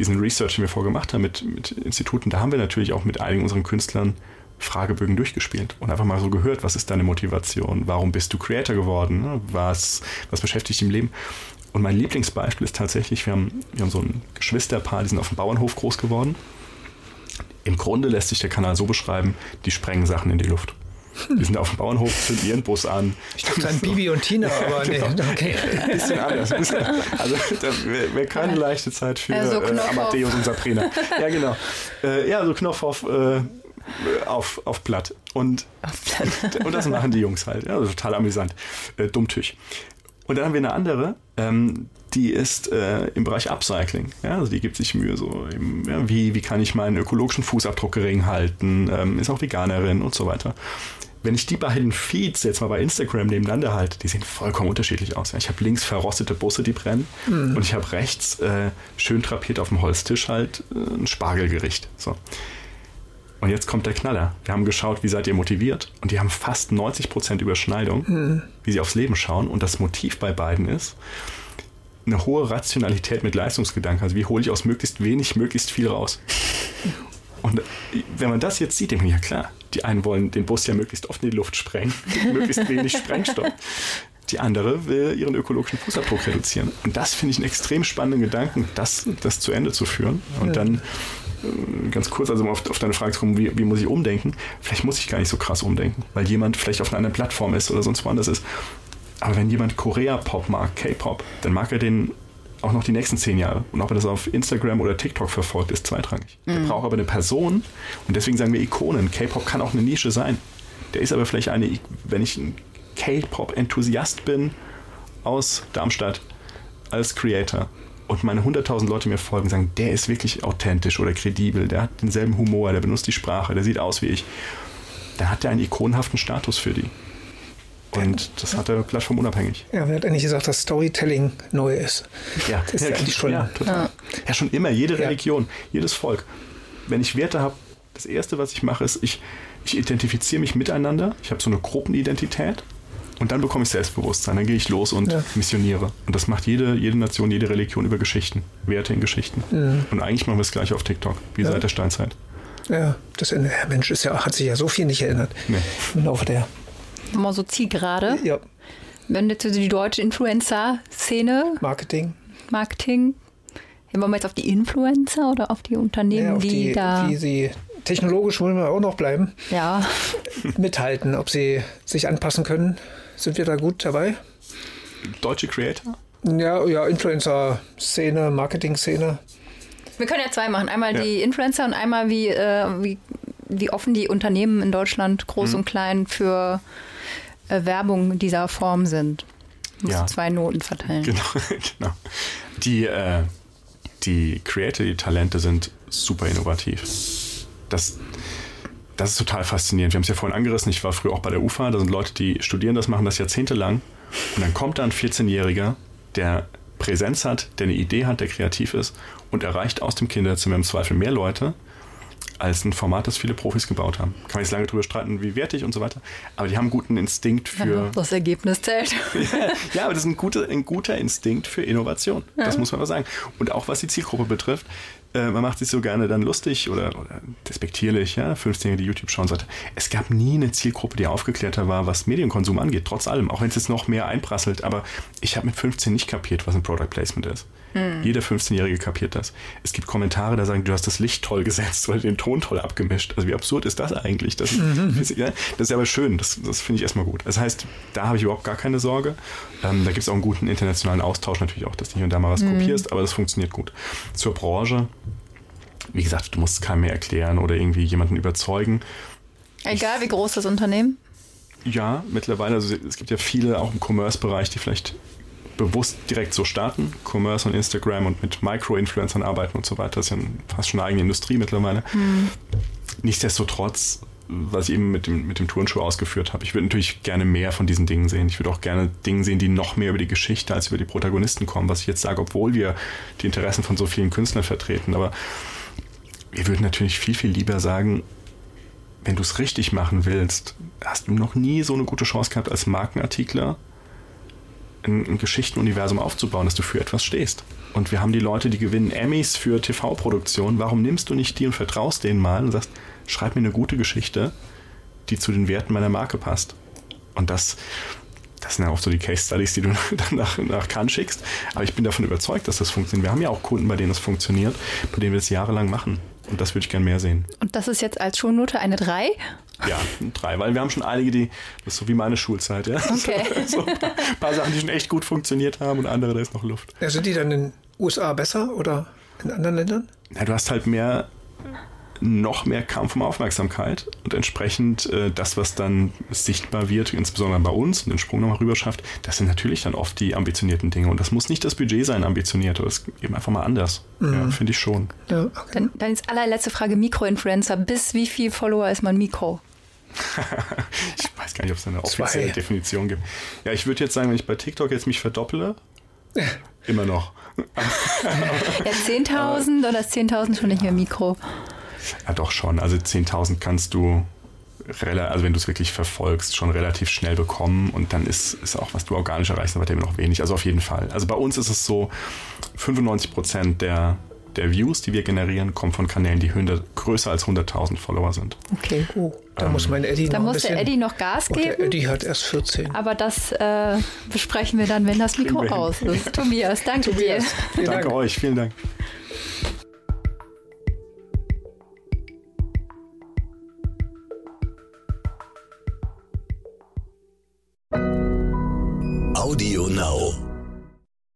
diesen Research, den wir vorgemacht haben mit, mit Instituten, da haben wir natürlich auch mit einigen unseren Künstlern Fragebögen durchgespielt und einfach mal so gehört, was ist deine Motivation, warum bist du Creator geworden, ne? was, was beschäftigt dich im Leben. Und mein Lieblingsbeispiel ist tatsächlich, wir haben, wir haben so ein Geschwisterpaar, die sind auf dem Bauernhof groß geworden. Im Grunde lässt sich der Kanal so beschreiben, die sprengen Sachen in die Luft. Die sind auf dem Bauernhof, zünden ihren Bus an. Ich dachte an Bibi und Tina, aber genau. nee, okay. Ein bisschen anders. Also wäre wär keine leichte Zeit für Also äh, Knopf Amadeus und Sabrina. Ja, genau. Äh, ja, so Knopf auf, äh, auf, auf Blatt. Und, und das machen die Jungs halt. Ja, also total amüsant. Äh, Dummtüch. Und dann haben wir eine andere, ähm, die ist äh, im Bereich Upcycling. Ja, also die gibt sich Mühe, so im, ja, wie, wie kann ich meinen ökologischen Fußabdruck gering halten, ähm, ist auch Veganerin und so weiter. Wenn ich die beiden Feeds jetzt mal bei Instagram nebeneinander halte, die sehen vollkommen unterschiedlich aus. Ich habe links verrostete Busse, die brennen, und ich habe rechts äh, schön drapiert auf dem Holztisch halt äh, ein Spargelgericht. So. Und jetzt kommt der Knaller. Wir haben geschaut, wie seid ihr motiviert? Und die haben fast 90% Überschneidung, wie sie aufs Leben schauen. Und das Motiv bei beiden ist eine hohe Rationalität mit Leistungsgedanken. Also wie hole ich aus möglichst wenig möglichst viel raus? Und wenn man das jetzt sieht, denkt man, ja klar, die einen wollen den Bus ja möglichst oft in die Luft sprengen, möglichst wenig Sprengstoff. Die andere will ihren ökologischen Fußabdruck reduzieren. Und das finde ich einen extrem spannenden Gedanken, das, das zu Ende zu führen. Und dann äh, ganz kurz, also um auf, auf deine Frage zu kommen, wie, wie muss ich umdenken? Vielleicht muss ich gar nicht so krass umdenken, weil jemand vielleicht auf einer anderen Plattform ist oder sonst woanders ist. Aber wenn jemand Korea-Pop mag, K-Pop, dann mag er den auch noch die nächsten zehn Jahre. Und ob er das auf Instagram oder TikTok verfolgt, ist zweitrangig. Der braucht aber eine Person und deswegen sagen wir Ikonen. K-Pop kann auch eine Nische sein. Der ist aber vielleicht eine, wenn ich ein K-Pop-Enthusiast bin aus Darmstadt als Creator und meine 100.000 Leute mir folgen und sagen, der ist wirklich authentisch oder kredibel, der hat denselben Humor, der benutzt die Sprache, der sieht aus wie ich, dann hat er einen ikonenhaften Status für die. Und das hat er plattformunabhängig. Ja, wer hat eigentlich gesagt, dass Storytelling neu ist? Ja, Das ist ja eigentlich schon- ja, total. Ja. schon immer, jede Religion, jedes Volk. Wenn ich Werte habe, das Erste, was ich mache, ist, ich, ich identifiziere mich miteinander. Ich habe so eine Gruppenidentität. Und dann bekomme ich Selbstbewusstsein. Dann gehe ich los und Ja. missioniere. Und das macht jede, jede Nation, jede Religion über Geschichten. Werte in Geschichten. Und eigentlich machen wir es gleich auf TikTok, wie seit der Steinzeit. Ja, das der Mensch ist ja, hat sich ja so viel nicht erinnert Nee. im Laufe der. Mal so Zielgerade. Ja, Wenn jetzt die deutsche Influencer-Szene, Marketing. Marketing, ja, wollen wir jetzt auf die Influencer oder auf die Unternehmen, Ja, auf die, die, da. wie sie technologisch wollen wir auch noch bleiben, ja, mithalten, ob sie sich anpassen können. Sind wir da gut dabei? Deutsche Creator? Ja, ja, Influencer-Szene, Marketing-Szene. wir können ja zwei machen. Einmal Ja. die Influencer und einmal wie, äh, wie, wie offen die Unternehmen in Deutschland, Mhm. groß und klein, für Werbung dieser Form sind. Muss Ja. zwei Noten verteilen. Genau, genau. Die, äh, die Creator, die Talente sind super innovativ. Das, das ist total faszinierend. Wir haben es ja vorhin angerissen. Ich war früher auch bei der UFA. Da sind Leute, die studieren das, machen das jahrzehntelang. Und dann kommt da ein 14-Jähriger, der Präsenz hat, der eine Idee hat, der kreativ ist und erreicht aus dem Kinderzimmer im Zweifel mehr Leute als ein Format, das viele Profis gebaut haben. Kann man jetzt lange drüber streiten, wie wertig und so weiter. Aber die haben einen guten Instinkt für, Das Ergebnis zählt. ja, aber das ist ein guter, ein guter Instinkt für Innovation. Das muss man mal sagen. Und auch was die Zielgruppe betrifft, äh, man macht sich so gerne dann lustig oder, oder despektierlich, ja, 15 die YouTube schauen sollte. Es gab nie eine Zielgruppe, die aufgeklärter war, was Medienkonsum angeht, trotz allem, auch wenn es jetzt noch mehr einprasselt. Aber ich habe mit 15 nicht kapiert, was ein Product Placement ist. Jeder 15-Jährige kapiert das. Es gibt Kommentare, da sagen, du hast das Licht toll gesetzt oder den Ton toll abgemischt. Also wie absurd ist das eigentlich? Das, das ist aber schön, das, das finde ich erstmal gut. Das heißt, da habe ich überhaupt gar keine Sorge. Ähm, da gibt es auch einen guten internationalen Austausch natürlich auch, dass du hier und da mal was kopierst, aber das funktioniert gut. Zur Branche, wie gesagt, du musst es keinem mehr erklären oder irgendwie jemanden überzeugen. Egal wie groß das Unternehmen. Ja, mittlerweile, also es gibt ja viele auch im Commerce-Bereich, die vielleicht bewusst direkt so starten, Commerce und Instagram und mit Micro-Influencern arbeiten und so weiter. Das ist ja fast schon eine eigene Industrie mittlerweile. Nichtsdestotrotz, was ich eben mit dem, mit dem Turnschuh ausgeführt habe, ich würde natürlich gerne mehr von diesen Dingen sehen. Ich würde auch gerne Dinge sehen, die noch mehr über die Geschichte als über die Protagonisten kommen, was ich jetzt sage, obwohl wir die Interessen von so vielen Künstlern vertreten. Aber wir würden natürlich viel, viel lieber sagen, wenn du es richtig machen willst, hast du noch nie so eine gute Chance gehabt als Markenartikler ein, ein Geschichtenuniversum aufzubauen, dass du für etwas stehst. Und wir haben die Leute, die gewinnen Emmys für TV-Produktion. Warum nimmst du nicht die und vertraust denen mal und sagst, schreib mir eine gute Geschichte, die zu den Werten meiner Marke passt? Und das, das sind ja auch so die Case Studies, die du dann nach, nach Cannes schickst. Aber ich bin davon überzeugt, dass das funktioniert. Wir haben ja auch Kunden, bei denen es funktioniert, bei denen wir es jahrelang machen. Und das würde ich gerne mehr sehen. Und das ist jetzt als Schulnote eine 3? Ja, eine 3, weil wir haben schon einige, die, das ist so wie meine Schulzeit, ja. Okay. So, ein paar Sachen, die schon echt gut funktioniert haben und andere, da ist noch Luft. Ja, sind die dann in den USA besser oder in anderen Ländern? Ja, du hast halt mehr noch mehr Kampf um Aufmerksamkeit und entsprechend äh, das, was dann sichtbar wird, insbesondere bei uns und den Sprung nochmal rüber schafft, das sind natürlich dann oft die ambitionierten Dinge. Und das muss nicht das Budget sein, ambitioniert, aber es ist eben einfach mal anders. Mhm. Ja, finde ich schon. Ja, okay. Dann, dann ist allerletzte Frage Mikroinfluencer. Bis wie viel Follower ist man Mikro? ich weiß gar nicht, ob es eine offizielle Zwei. Definition gibt. Ja, ich würde jetzt sagen, wenn ich bei TikTok jetzt mich verdopple, immer noch. ja, 10.000 oder ist 10.000 schon nicht mehr Mikro? Ja, doch schon. Also 10.000 kannst du, also wenn du es wirklich verfolgst, schon relativ schnell bekommen und dann ist, ist auch, was du organisch erreichst, aber dem noch wenig. Also auf jeden Fall. Also bei uns ist es so, 95 Prozent der, der Views, die wir generieren, kommen von Kanälen, die 100, größer als 100.000 Follower sind. Okay. Oh, da ähm, muss mein Eddie da noch muss der Eddie noch Gas geben. der Eddie hat erst 14. Aber das äh, besprechen wir dann, wenn das Mikro aus ist. Tobias, danke Tobias, dir. Danke Dank. euch, vielen Dank. Audio Now.